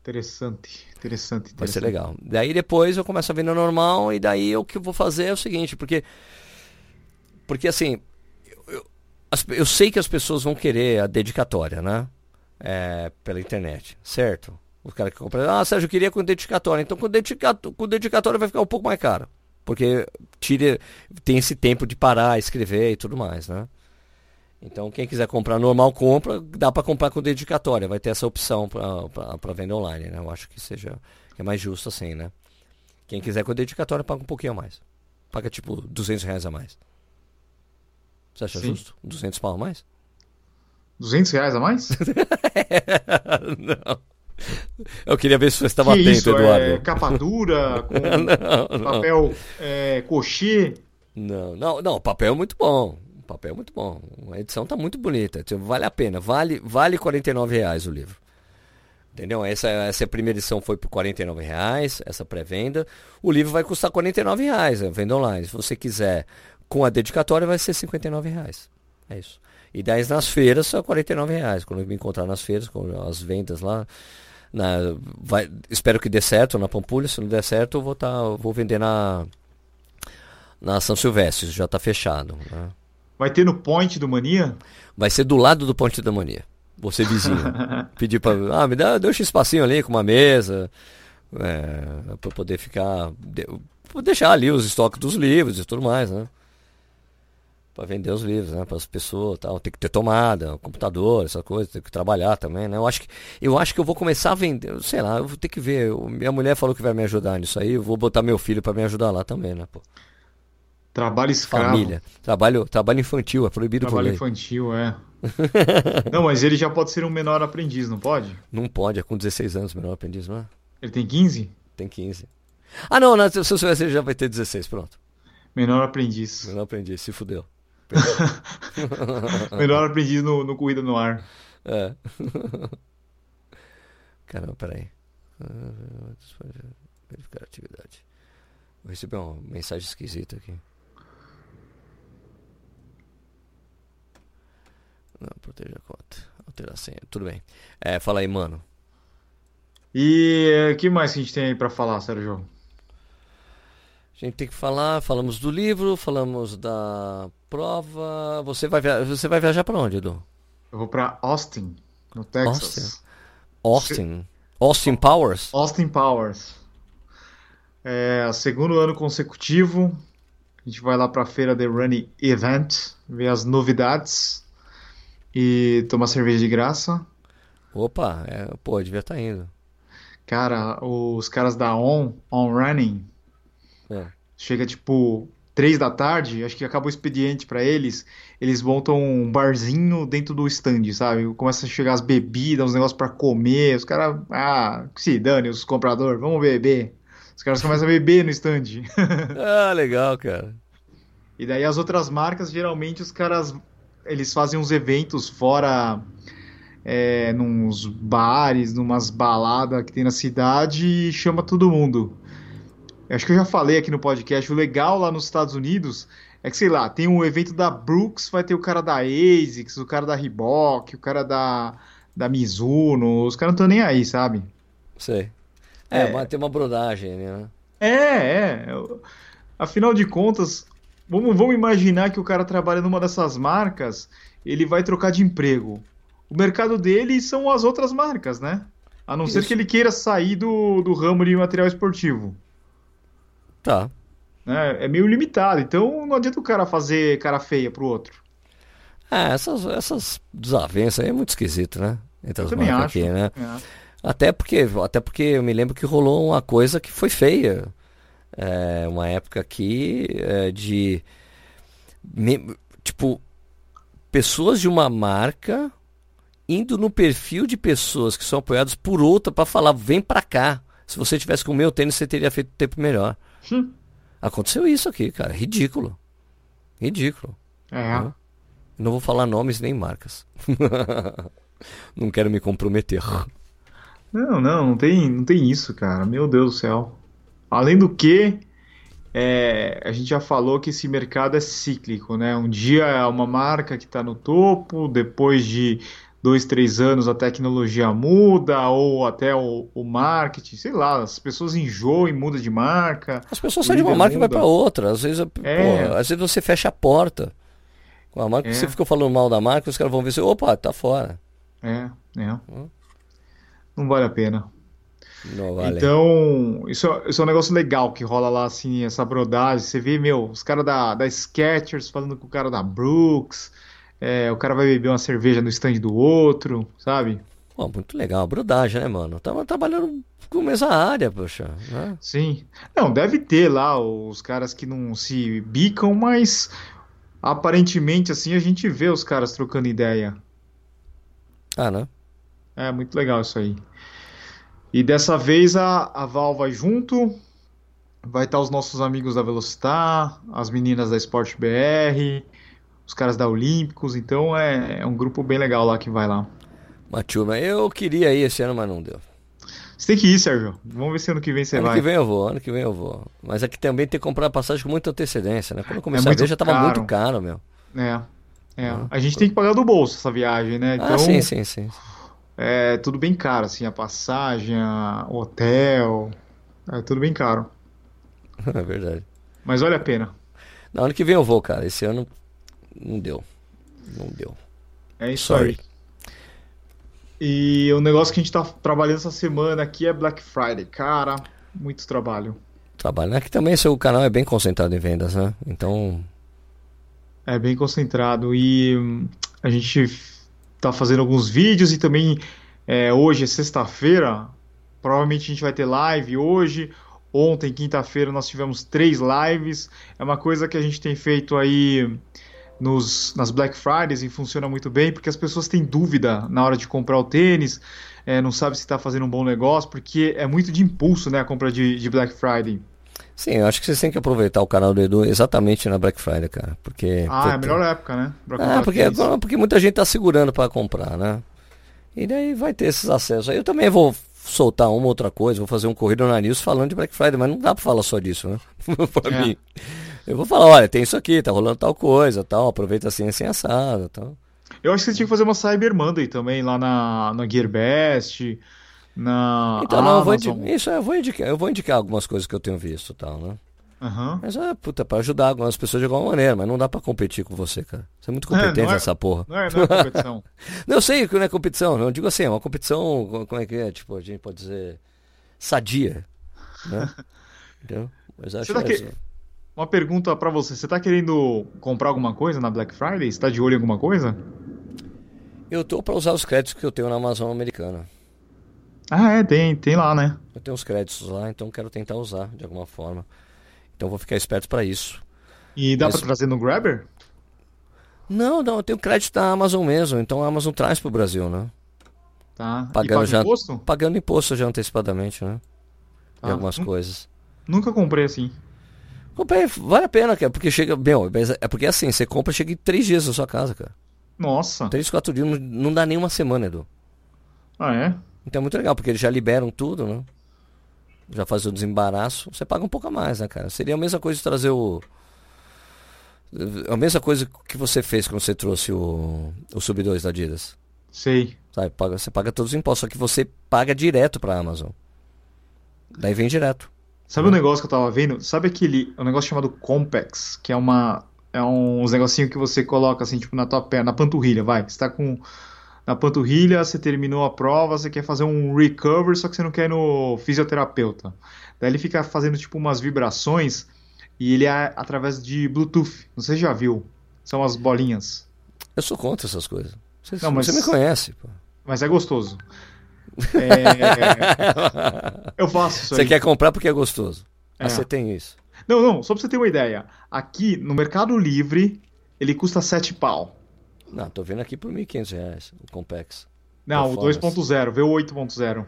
Interessante, interessante, interessante. Vai ser legal. Daí depois eu começo a vender normal e daí o que eu vou fazer é o seguinte, porque porque assim, eu, eu, eu sei que as pessoas vão querer a dedicatória, né? É, pela internet, certo? O cara que compra, ah, Sérgio, eu queria com dedicatória. Então com dedicatória, com dedicatória vai ficar um pouco mais caro. Porque tira, tem esse tempo de parar, escrever e tudo mais, né? Então, quem quiser comprar normal, compra. Dá para comprar com dedicatória. Vai ter essa opção para venda online, né? Eu acho que seja é mais justo assim, né? Quem quiser com dedicatória, paga um pouquinho a mais. Paga, tipo, 200 reais a mais. Você acha Sim. justo? 200 pau a mais? 200 reais a mais? Não. Eu queria ver se você estava atento, isso? Eduardo. É capa dura, com não, papel é, cochê? Não, não, não, papel é muito bom. O papel é muito bom. A edição está muito bonita. Vale a pena. Vale, vale 49 reais o livro. Entendeu? Essa, essa primeira edição foi por 49 reais, essa pré-venda. O livro vai custar 49 reais, é, venda online. Se você quiser com a dedicatória, vai ser 59 reais. É isso. E 10 nas feiras são 49 reais. Quando eu me encontrar nas feiras, com as vendas lá, na, vai, espero que dê certo na Pampulha. Se não der certo, eu vou, tá, vou vender na, na São Silvestre. Já está fechado. Né? Vai ter no Point do Mania? Vai ser do lado do Point da Mania. Você vizinho. Pedir para. Ah, me dá, deixa um espacinho ali com uma mesa. É, para poder ficar. De, deixar ali os estoques dos livros e tudo mais, né? Para vender os livros, né, para as pessoas, tal. Tem que ter tomada, computador, essa coisa, tem que trabalhar também, né? Eu acho que eu acho que eu vou começar a vender, sei lá, eu vou ter que ver. Minha mulher falou que vai me ajudar nisso aí, eu vou botar meu filho para me ajudar lá também, né, pô. Trabalho escravo. Família. Trabalho, trabalho infantil, é proibido Trabalho por lei. infantil, é. não, mas ele já pode ser um menor aprendiz, não pode? Não pode, é com 16 anos menor aprendiz, não é? Ele tem 15? Tem 15. Ah, não, não se eu soubesse ele já vai ter 16, pronto. Menor aprendiz. Menor aprendiz, se fudeu. Melhor aprendiz no, no Corrida no Ar. É. Caramba, peraí. Verificar a atividade. Eu recebi uma mensagem esquisita aqui. Não, proteja a conta. Alterar a senha. Tudo bem. É, fala aí, mano. E o que mais que a gente tem aí pra falar, Sérgio? A gente tem que falar, falamos do livro, falamos da prova. Você vai, via... você vai viajar para onde, Edu? Eu vou para Austin, no Texas. Austin. Austin. Austin Powers? Austin Powers. É, segundo ano consecutivo, a gente vai lá para a feira The Running Event, ver as novidades e tomar cerveja de graça. Opa, é, pô, devia estar tá indo. Cara, os caras da On, On Running. Chega tipo três da tarde, acho que acaba o expediente para eles, eles montam um barzinho dentro do stand, sabe? Começa a chegar as bebidas, uns negócios para comer, os caras, ah, se dane os compradores, vamos beber. Os caras começam a beber no stand. ah, legal, cara. E daí as outras marcas, geralmente os caras, eles fazem uns eventos fora é, nos bares, numas baladas que tem na cidade e chama todo mundo. Acho que eu já falei aqui no podcast, o legal lá nos Estados Unidos é que, sei lá, tem um evento da Brooks, vai ter o cara da ASICS, o cara da Reebok, o cara da, da Mizuno, os caras não estão nem aí, sabe? Sei. É, é tem uma brodagem, né? É, é. Afinal de contas, vamos, vamos imaginar que o cara trabalha numa dessas marcas, ele vai trocar de emprego o mercado dele são as outras marcas, né? A não Isso. ser que ele queira sair do, do ramo de material esportivo. Tá. É, é meio limitado, então não adianta o cara fazer cara feia pro outro. É, essas, essas desavenças aí é muito esquisito, né? Entre eu as marcas acho. aqui, né? Até porque, até porque eu me lembro que rolou uma coisa que foi feia. É, uma época aqui é, de. Me, tipo, pessoas de uma marca indo no perfil de pessoas que são apoiadas por outra para falar, vem para cá. Se você tivesse com o meu tênis, você teria feito tempo melhor. Hum. Aconteceu isso aqui, cara. Ridículo. Ridículo. É. Não, não vou falar nomes nem marcas. não quero me comprometer. Não, não, não tem, não tem isso, cara. Meu Deus do céu. Além do que, é, a gente já falou que esse mercado é cíclico, né? Um dia é uma marca que está no topo, depois de dois, três anos a tecnologia muda, ou até o, o marketing, sei lá, as pessoas enjoam e mudam de marca. As pessoas saem de uma marca muda. e vai para outra. Às vezes, é. pô, às vezes você fecha a porta. Com a marca é. você ficou falando mal da marca, os caras vão ver você, opa, tá fora. É, é. Hum. Não vale a pena. Vale. Então, isso, isso é um negócio legal que rola lá, assim, essa brodagem. Você vê, meu, os caras da, da Skechers falando com o cara da Brooks, é, o cara vai beber uma cerveja no stand do outro, sabe? Pô, muito legal, brodagem, né, mano? Tava trabalhando com a mesma área, poxa. Né? Sim. Não, deve ter lá os caras que não se bicam, mas aparentemente assim a gente vê os caras trocando ideia. Ah, né? É, muito legal isso aí. E dessa vez a, a Val vai junto, vai estar os nossos amigos da Velocitar, as meninas da Sport BR, os caras da Olímpicos, então é, é um grupo bem legal lá que vai lá. Uma turma, eu queria ir esse ano, mas não deu. Você tem que ir, Sérgio. Vamos ver se ano que vem você ano vai. Ano que vem eu vou, ano que vem eu vou. Mas aqui também tem que comprar passagem com muita antecedência, né? Quando eu comecei é a ver já tava caro. muito caro, meu. É. É. A gente tem que pagar do bolso essa viagem, né? Ah, então, ah, sim, sim, sim. É tudo bem caro, assim, a passagem, o hotel. É tudo bem caro. É verdade. Mas vale a pena. Na ano que vem eu vou, cara. Esse ano não deu. Não deu. É isso Sorry. aí. E o negócio que a gente tá trabalhando essa semana aqui é Black Friday. Cara, muito trabalho. Trabalho. Aqui também seu canal é bem concentrado em vendas, né? Então. É bem concentrado. E hum, a gente tá fazendo alguns vídeos e também é, hoje é sexta-feira. Provavelmente a gente vai ter live hoje. Ontem, quinta-feira, nós tivemos três lives. É uma coisa que a gente tem feito aí nos, nas Black Fridays e funciona muito bem, porque as pessoas têm dúvida na hora de comprar o tênis, é, não sabe se está fazendo um bom negócio, porque é muito de impulso né, a compra de, de Black Friday. Sim, eu acho que vocês têm que aproveitar o canal do Edu exatamente na Black Friday, cara. Porque. Ah, é a melhor época, né? É, porque, porque muita gente tá segurando para comprar, né? E daí vai ter esses acessos. Aí eu também vou soltar uma outra coisa, vou fazer um corrido na news falando de Black Friday, mas não dá pra falar só disso, né? pra é. mim. Eu vou falar, olha, tem isso aqui, tá rolando tal coisa, tal, aproveita assim, assim, assado, tal. Eu acho que você tinha que fazer uma Cyber Monday também, lá na, na GearBest, na Então, não, eu vou indicar, isso, eu vou indicar, eu vou indicar algumas coisas que eu tenho visto, tal, né? Uhum. Mas é, puta, pra ajudar algumas pessoas de alguma maneira, mas não dá pra competir com você, cara. Você é muito competente é, é, nessa porra. Não é, não é competição. não, eu sei que não é competição, não. Eu digo assim, é uma competição, como é que é? Tipo, a gente pode dizer, sadia, né? Entendeu? Mas acho tá que... Assim. Uma pergunta para você, você tá querendo comprar alguma coisa na Black Friday? Você tá de olho em alguma coisa? Eu tô para usar os créditos que eu tenho na Amazon americana. Ah, é, tem, tem lá, né? Eu tenho os créditos lá, então quero tentar usar de alguma forma. Então vou ficar esperto para isso. E dá Mas... para trazer no Grabber? Não, não, eu tenho crédito da Amazon mesmo, então a Amazon traz pro Brasil, né? Tá. Pagando já imposto? Pagando imposto já antecipadamente, né? Tá. De algumas coisas. Nunca comprei assim. Comprei, vale a pena, cara, porque chega. Meu, é porque assim, você compra chega em três dias na sua casa, cara. Nossa. Três, quatro dias, não, não dá nem uma semana, Edu. Ah, é? Então é muito legal, porque eles já liberam tudo, né? já faz o desembaraço, você paga um pouco a mais, né, cara? Seria a mesma coisa de trazer o. A mesma coisa que você fez quando você trouxe o, o Sub 2 da Adidas. Sei. Sabe, paga, você paga todos os impostos, só que você paga direto pra Amazon. Daí vem direto. Sabe o um negócio que eu tava vendo? Sabe aquele um negócio chamado Compex, que é uma é uns negocinho que você coloca assim, tipo na tua perna, na panturrilha, vai. Você tá com na panturrilha, você terminou a prova, você quer fazer um recover, só que você não quer ir no fisioterapeuta. Daí ele fica fazendo tipo umas vibrações e ele é através de Bluetooth. Você já viu? São as bolinhas. Eu sou contra essas coisas. Você, não, mas... você me conhece. Pô. Mas é gostoso. É... Eu faço isso Você aí. quer comprar porque é gostoso. É. Ah, você tem isso. Não, não, só pra você ter uma ideia. Aqui no Mercado Livre, ele custa 7 pau. Não, tô vendo aqui por R$ 1.500 o Compex. Não, o 2.0, vê o 8.0.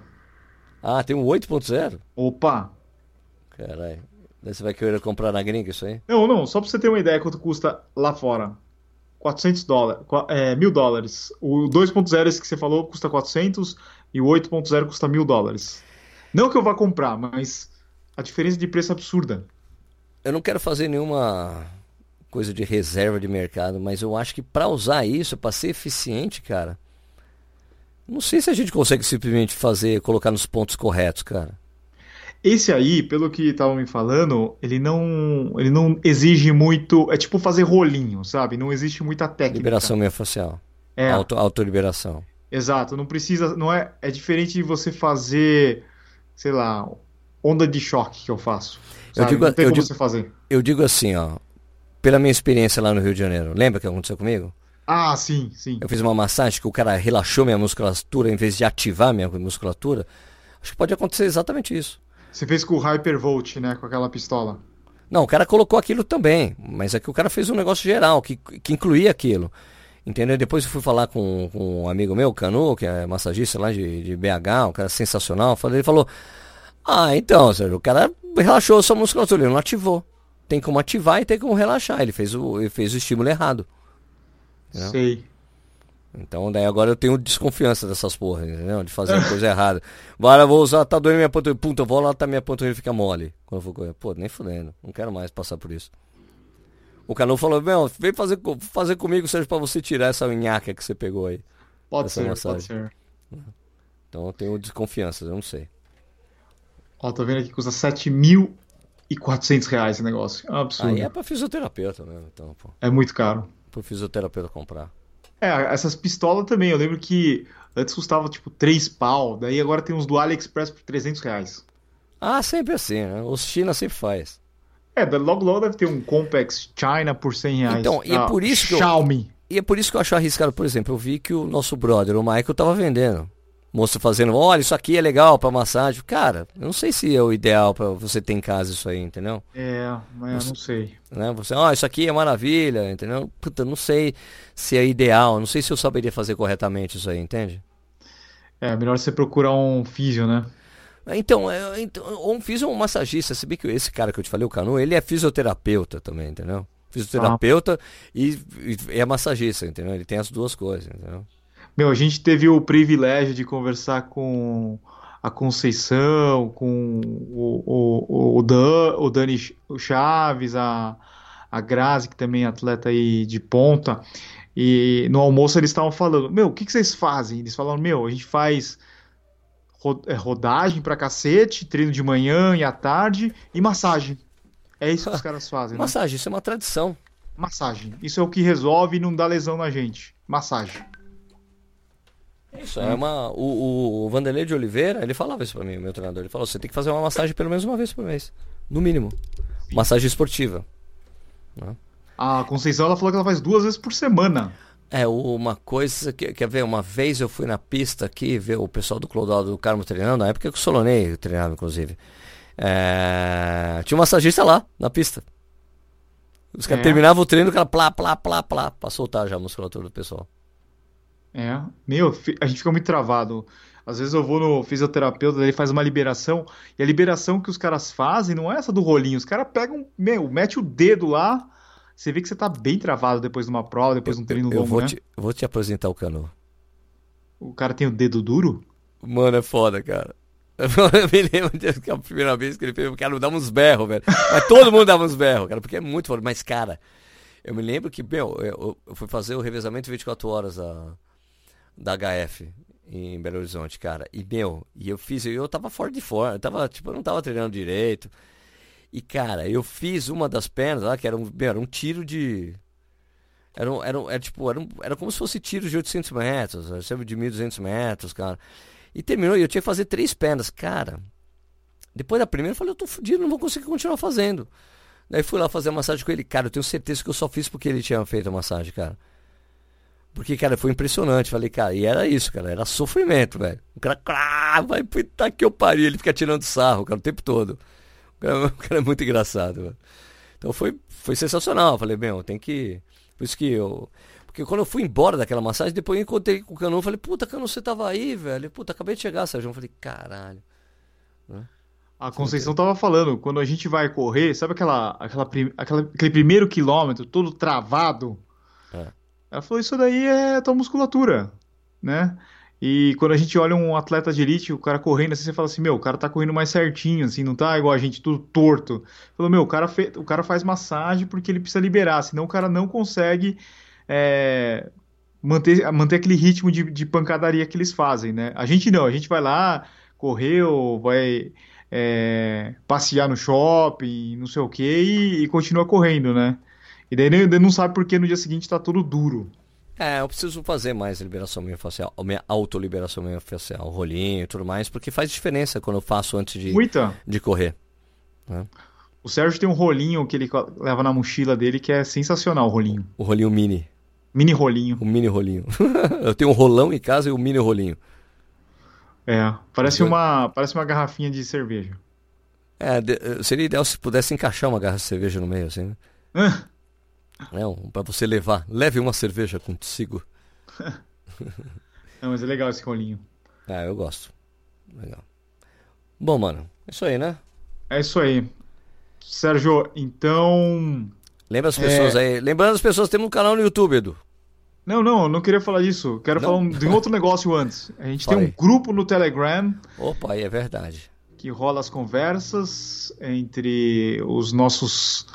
Ah, tem um 8.0? Opa! Caralho. Daí você vai querer comprar na gringa isso aí? Não, não, só pra você ter uma ideia quanto custa lá fora. 400 dólares, é, mil dólares. O 2.0, esse que você falou, custa 400 e o 8.0 custa mil dólares. Não que eu vá comprar, mas a diferença de preço é absurda. Eu não quero fazer nenhuma coisa de reserva de mercado, mas eu acho que para usar isso, para ser eficiente, cara, não sei se a gente consegue simplesmente fazer, colocar nos pontos corretos, cara. Esse aí, pelo que estavam me falando, ele não, ele não exige muito, é tipo fazer rolinho, sabe? Não existe muita técnica. Liberação miofascial. É. Auto, autoliberação. Exato, não precisa, não é, é diferente de você fazer, sei lá, onda de choque que eu faço. Sabe? Eu digo, não tem eu como digo, você fazer. Eu digo assim, ó, pela minha experiência lá no Rio de Janeiro. Lembra que aconteceu comigo? Ah, sim, sim. Eu fiz uma massagem que o cara relaxou minha musculatura em vez de ativar minha musculatura. Acho que pode acontecer exatamente isso. Você fez com o Hypervolt, né? Com aquela pistola. Não, o cara colocou aquilo também. Mas é que o cara fez um negócio geral, que, que incluía aquilo. Entendeu? Depois eu fui falar com, com um amigo meu, Canu, que é massagista lá de, de BH, um cara sensacional. Ele falou: Ah, então, o cara relaxou sua musculatura, ele não ativou tem como ativar e tem como relaxar. Ele fez o, ele fez o estímulo errado. Entendeu? Sei. Então daí agora eu tenho desconfiança dessas porras, entendeu? De fazer a coisa errada. Agora vou usar, tá doendo minha panturrilha. Puta, eu vou lá, tá minha panturrilha fica mole. Quando eu for correr. Pô, nem fudendo. Não quero mais passar por isso. O Canu falou, meu, vem fazer, fazer comigo, seja pra você tirar essa unhaca que você pegou aí. Pode ser, massagem. pode ser. Então eu tenho desconfiança, eu não sei. Ó, tô vendo aqui que custa 7 mil e 400 reais esse negócio. É um absurdo. Aí é pra fisioterapeuta mesmo, então, pô. É muito caro. Pro fisioterapeuta comprar. É, essas pistolas também. Eu lembro que antes custava tipo 3 pau, daí agora tem uns do AliExpress por 300 reais. Ah, sempre assim, né? Os China sempre faz. É, logo logo deve ter um Compex China por 100 reais. Então, e é por isso que Xiaomi. Eu, e é por isso que eu acho arriscado, por exemplo, eu vi que o nosso brother, o Michael, tava vendendo moço fazendo, olha, isso aqui é legal para massagem. Cara, eu não sei se é o ideal para você ter em casa isso aí, entendeu? É, mas eu não sei. Né? Você, ó, oh, isso aqui é maravilha, entendeu? Puta, não sei se é ideal, não sei se eu saberia fazer corretamente isso aí, entende? É, melhor você procurar um físio, né? Então, é, então um físio ou um massagista, sabia que esse cara que eu te falei, o Canu, ele é fisioterapeuta também, entendeu? Fisioterapeuta ah. e, e é massagista, entendeu? Ele tem as duas coisas, entendeu? Meu, a gente teve o privilégio de conversar com a Conceição, com o, o, o, Dan, o Dani Chaves, a, a Grazi, que também é atleta aí de ponta. E no almoço eles estavam falando: Meu, o que, que vocês fazem? Eles falaram: Meu, a gente faz rodagem pra cacete, treino de manhã e à tarde e massagem. É isso que os caras fazem. Né? Massagem, isso é uma tradição. Massagem. Isso é o que resolve e não dá lesão na gente. Massagem. Isso, é uma. O, o Vanderlei de Oliveira, ele falava isso pra mim, meu treinador. Ele falou: você tem que fazer uma massagem pelo menos uma vez por mês. No mínimo. Massagem esportiva. Né? A Conceição ela falou que ela faz duas vezes por semana. É, uma coisa, que, quer ver, uma vez eu fui na pista aqui ver o pessoal do Clodoaldo do Carmo treinando, na época que o Solonei treinava, inclusive. É, tinha um massagista lá, na pista. Os caras é. terminavam o treino, o cara plá, plá, plá, plá, pra soltar já a musculatura do pessoal. É, meu, a gente fica muito travado. Às vezes eu vou no fisioterapeuta, ele faz uma liberação, e a liberação que os caras fazem não é essa do rolinho. Os caras pegam, meu, mete o dedo lá, você vê que você tá bem travado depois de uma prova, depois de um treino eu, longo, vou né? Te, eu vou te apresentar o cano. O cara tem o dedo duro? Mano, é foda, cara. Eu me lembro que a primeira vez que ele fez, o cara dava uns berros, velho. Mas todo mundo dava uns berros, cara, porque é muito foda. Mas, cara, eu me lembro que, meu, eu, eu fui fazer o revezamento 24 horas da, da HF em Belo Horizonte, cara. E, meu, e eu fiz, eu tava fora de forma, eu tava, tipo, eu não tava treinando direito. E, cara, eu fiz uma das pernas lá, que era um, era um tiro de. Era, um, era, um, era, tipo, era, um, era como se fosse tiro de 800 metros, sempre de 1.200 metros, cara. E terminou, e eu tinha que fazer três pernas. Cara, depois da primeira eu falei, eu tô fudido, não vou conseguir continuar fazendo. Daí fui lá fazer a massagem com ele. Cara, eu tenho certeza que eu só fiz porque ele tinha feito a massagem, cara. Porque, cara, foi impressionante. Falei, cara, e era isso, cara. Era sofrimento, velho. O cara, vai, puta que eu pariu. Ele fica tirando sarro, cara, o tempo todo. O cara, o cara é muito engraçado. Então foi, foi sensacional. Falei, meu, tem que. Por isso que eu. Porque quando eu fui embora daquela massagem, depois eu encontrei com o Canu. Falei, puta, Canu, você tava aí, velho. Puta, acabei de chegar, Sérgio. Eu falei, caralho. Né? A Conceição tava falando, quando a gente vai correr, sabe aquela, aquela, aquela aquele primeiro quilômetro todo travado? É. Ela falou, isso daí é tua musculatura, né? E quando a gente olha um atleta de elite, o cara correndo assim, você fala assim, meu, o cara tá correndo mais certinho, assim, não tá igual a gente, tudo torto. Falou, meu, o cara, fe... o cara faz massagem porque ele precisa liberar, senão o cara não consegue é... manter, manter aquele ritmo de, de pancadaria que eles fazem, né? A gente não, a gente vai lá, correu, vai é... passear no shopping, não sei o que, e, continua correndo, né? E daí não sabe porque no dia seguinte tá tudo duro. É, eu preciso fazer mais liberação miofascial, minha autoliberação miofascial, rolinho e tudo mais, porque faz diferença quando eu faço antes de, Muita. de correr. Né? O Sérgio tem um rolinho que ele leva na mochila dele que é sensacional, o rolinho. O rolinho mini. Mini rolinho. O mini rolinho. eu tenho um rolão em casa e um mini rolinho. É, parece uma, parece uma garrafinha de cerveja. É, seria ideal se pudesse encaixar uma garrafa de cerveja no meio, assim, né? Não, para você levar. Leve uma cerveja consigo. Não, mas é legal esse rolinho. Ah, eu gosto. Legal. Bom, mano, é isso aí, né? É isso aí. Sérgio, então. Lembra as pessoas é... aí. Lembrando as pessoas, temos um canal no YouTube, Edu. Não, não, não queria falar disso. Quero não? falar um, de um outro negócio antes. A gente Fala tem um aí. grupo no Telegram. Opa, aí é verdade. Que rola as conversas entre os nossos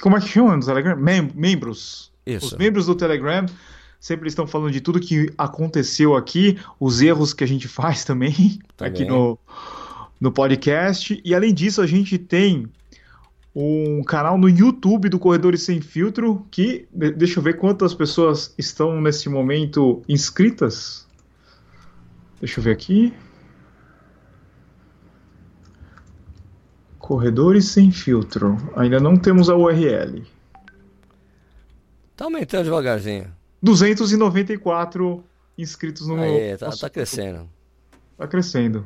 como é que chama no Telegram? Mem membros. Isso. Os membros do Telegram sempre estão falando de tudo que aconteceu aqui, os erros que a gente faz também, também. aqui no, no podcast. E além disso, a gente tem um canal no YouTube do Corredores Sem Filtro, que deixa eu ver quantas pessoas estão nesse momento inscritas. Deixa eu ver aqui. Corredores sem filtro. Ainda não temos a URL. Tá aumentando devagarzinho. 294 inscritos no. Aê, tá, tá crescendo. Tá crescendo.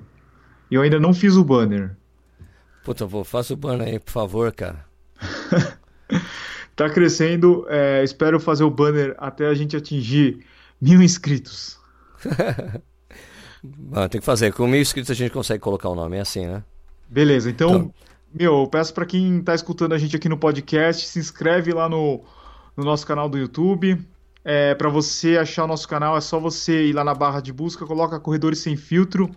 E eu ainda não fiz o banner. Puta, vou, faça o banner aí, por favor, cara. tá crescendo. É, espero fazer o banner até a gente atingir mil inscritos. tem que fazer. Com mil inscritos a gente consegue colocar o nome, é assim, né? Beleza, então, então meu, eu peço para quem está escutando a gente aqui no podcast, se inscreve lá no, no nosso canal do YouTube. É, para você achar o nosso canal, é só você ir lá na barra de busca, coloca Corredores Sem Filtro.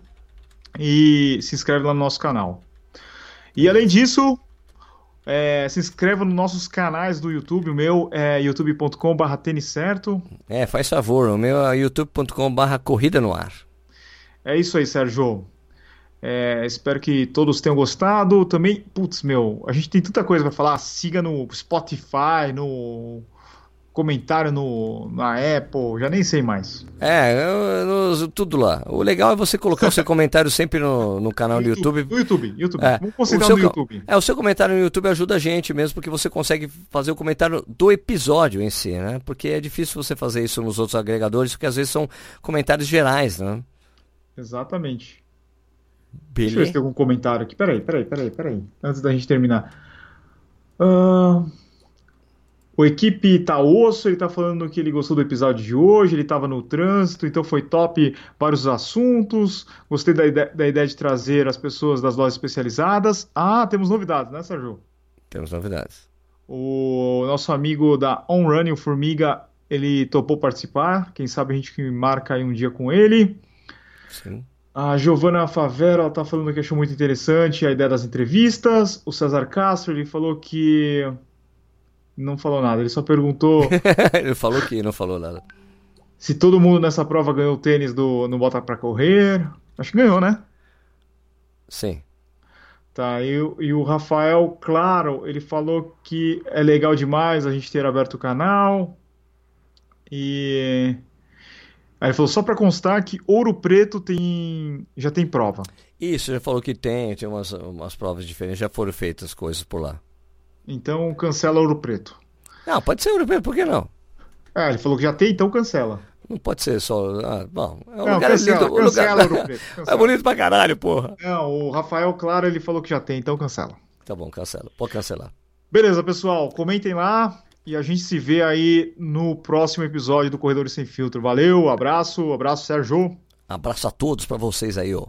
e se inscreve lá no nosso canal. E além disso, é, se inscreva nos nossos canais do YouTube. O meu é youtube.com/barra certo. É, faz favor. O meu é youtube.com/barra corrida no ar. É isso aí, Sérgio. É, espero que todos tenham gostado. Também, putz, meu, a gente tem tanta coisa para falar. Siga no Spotify, no comentário no, na Apple, já nem sei mais. É, no, tudo lá. O legal é você colocar o seu comentário sempre no, no canal do YouTube. No YouTube, YouTube. É, Vamos considerar no YouTube. É, o seu comentário no YouTube ajuda a gente mesmo, porque você consegue fazer o comentário do episódio em si, né? Porque é difícil você fazer isso nos outros agregadores, porque às vezes são comentários gerais, né? Exatamente. Beleza. Deixa eu ver se tem algum comentário aqui. Peraí, peraí, peraí, peraí. Antes da gente terminar. Uh... O equipe tá osso, ele tá falando que ele gostou do episódio de hoje, ele estava no trânsito, então foi top vários assuntos. Gostei da, ide da ideia de trazer as pessoas das lojas especializadas. Ah, temos novidades, né, Sérgio? Temos novidades. O nosso amigo da On Running, o Formiga, ele topou participar. Quem sabe a gente marca aí um dia com ele. Sim. A Giovana Favera está falando que achou muito interessante a ideia das entrevistas. O César Castro ele falou que não falou nada, ele só perguntou. ele falou que não falou nada. Se todo mundo nessa prova ganhou o tênis do No Bota Pra Correr. Acho que ganhou, né? Sim. Tá, e, e, o Rafael, claro, ele falou que é legal demais a gente ter aberto o canal. E. Aí ele falou, só para constar que Ouro Preto tem já tem prova. Isso, já falou que tem, tem umas, umas provas diferentes, já foram feitas coisas por lá. Então cancela Ouro Preto. Não, pode ser Ouro Preto, por que não? Ah, ele falou que já tem, então cancela. Não pode ser só. Ah, bom, é um não, lugar cancela, lindo. Cancela lugar... Ouro Preto. Cancela. É bonito pra caralho, porra. Não, o Rafael, claro, ele falou que já tem, então cancela. Tá bom, cancela. Pode cancelar. Beleza, pessoal. Comentem lá e a gente se vê aí no próximo episódio do Corredores Sem Filtro. Valeu, abraço, abraço, Sérgio. Abraço a todos para vocês aí, ó.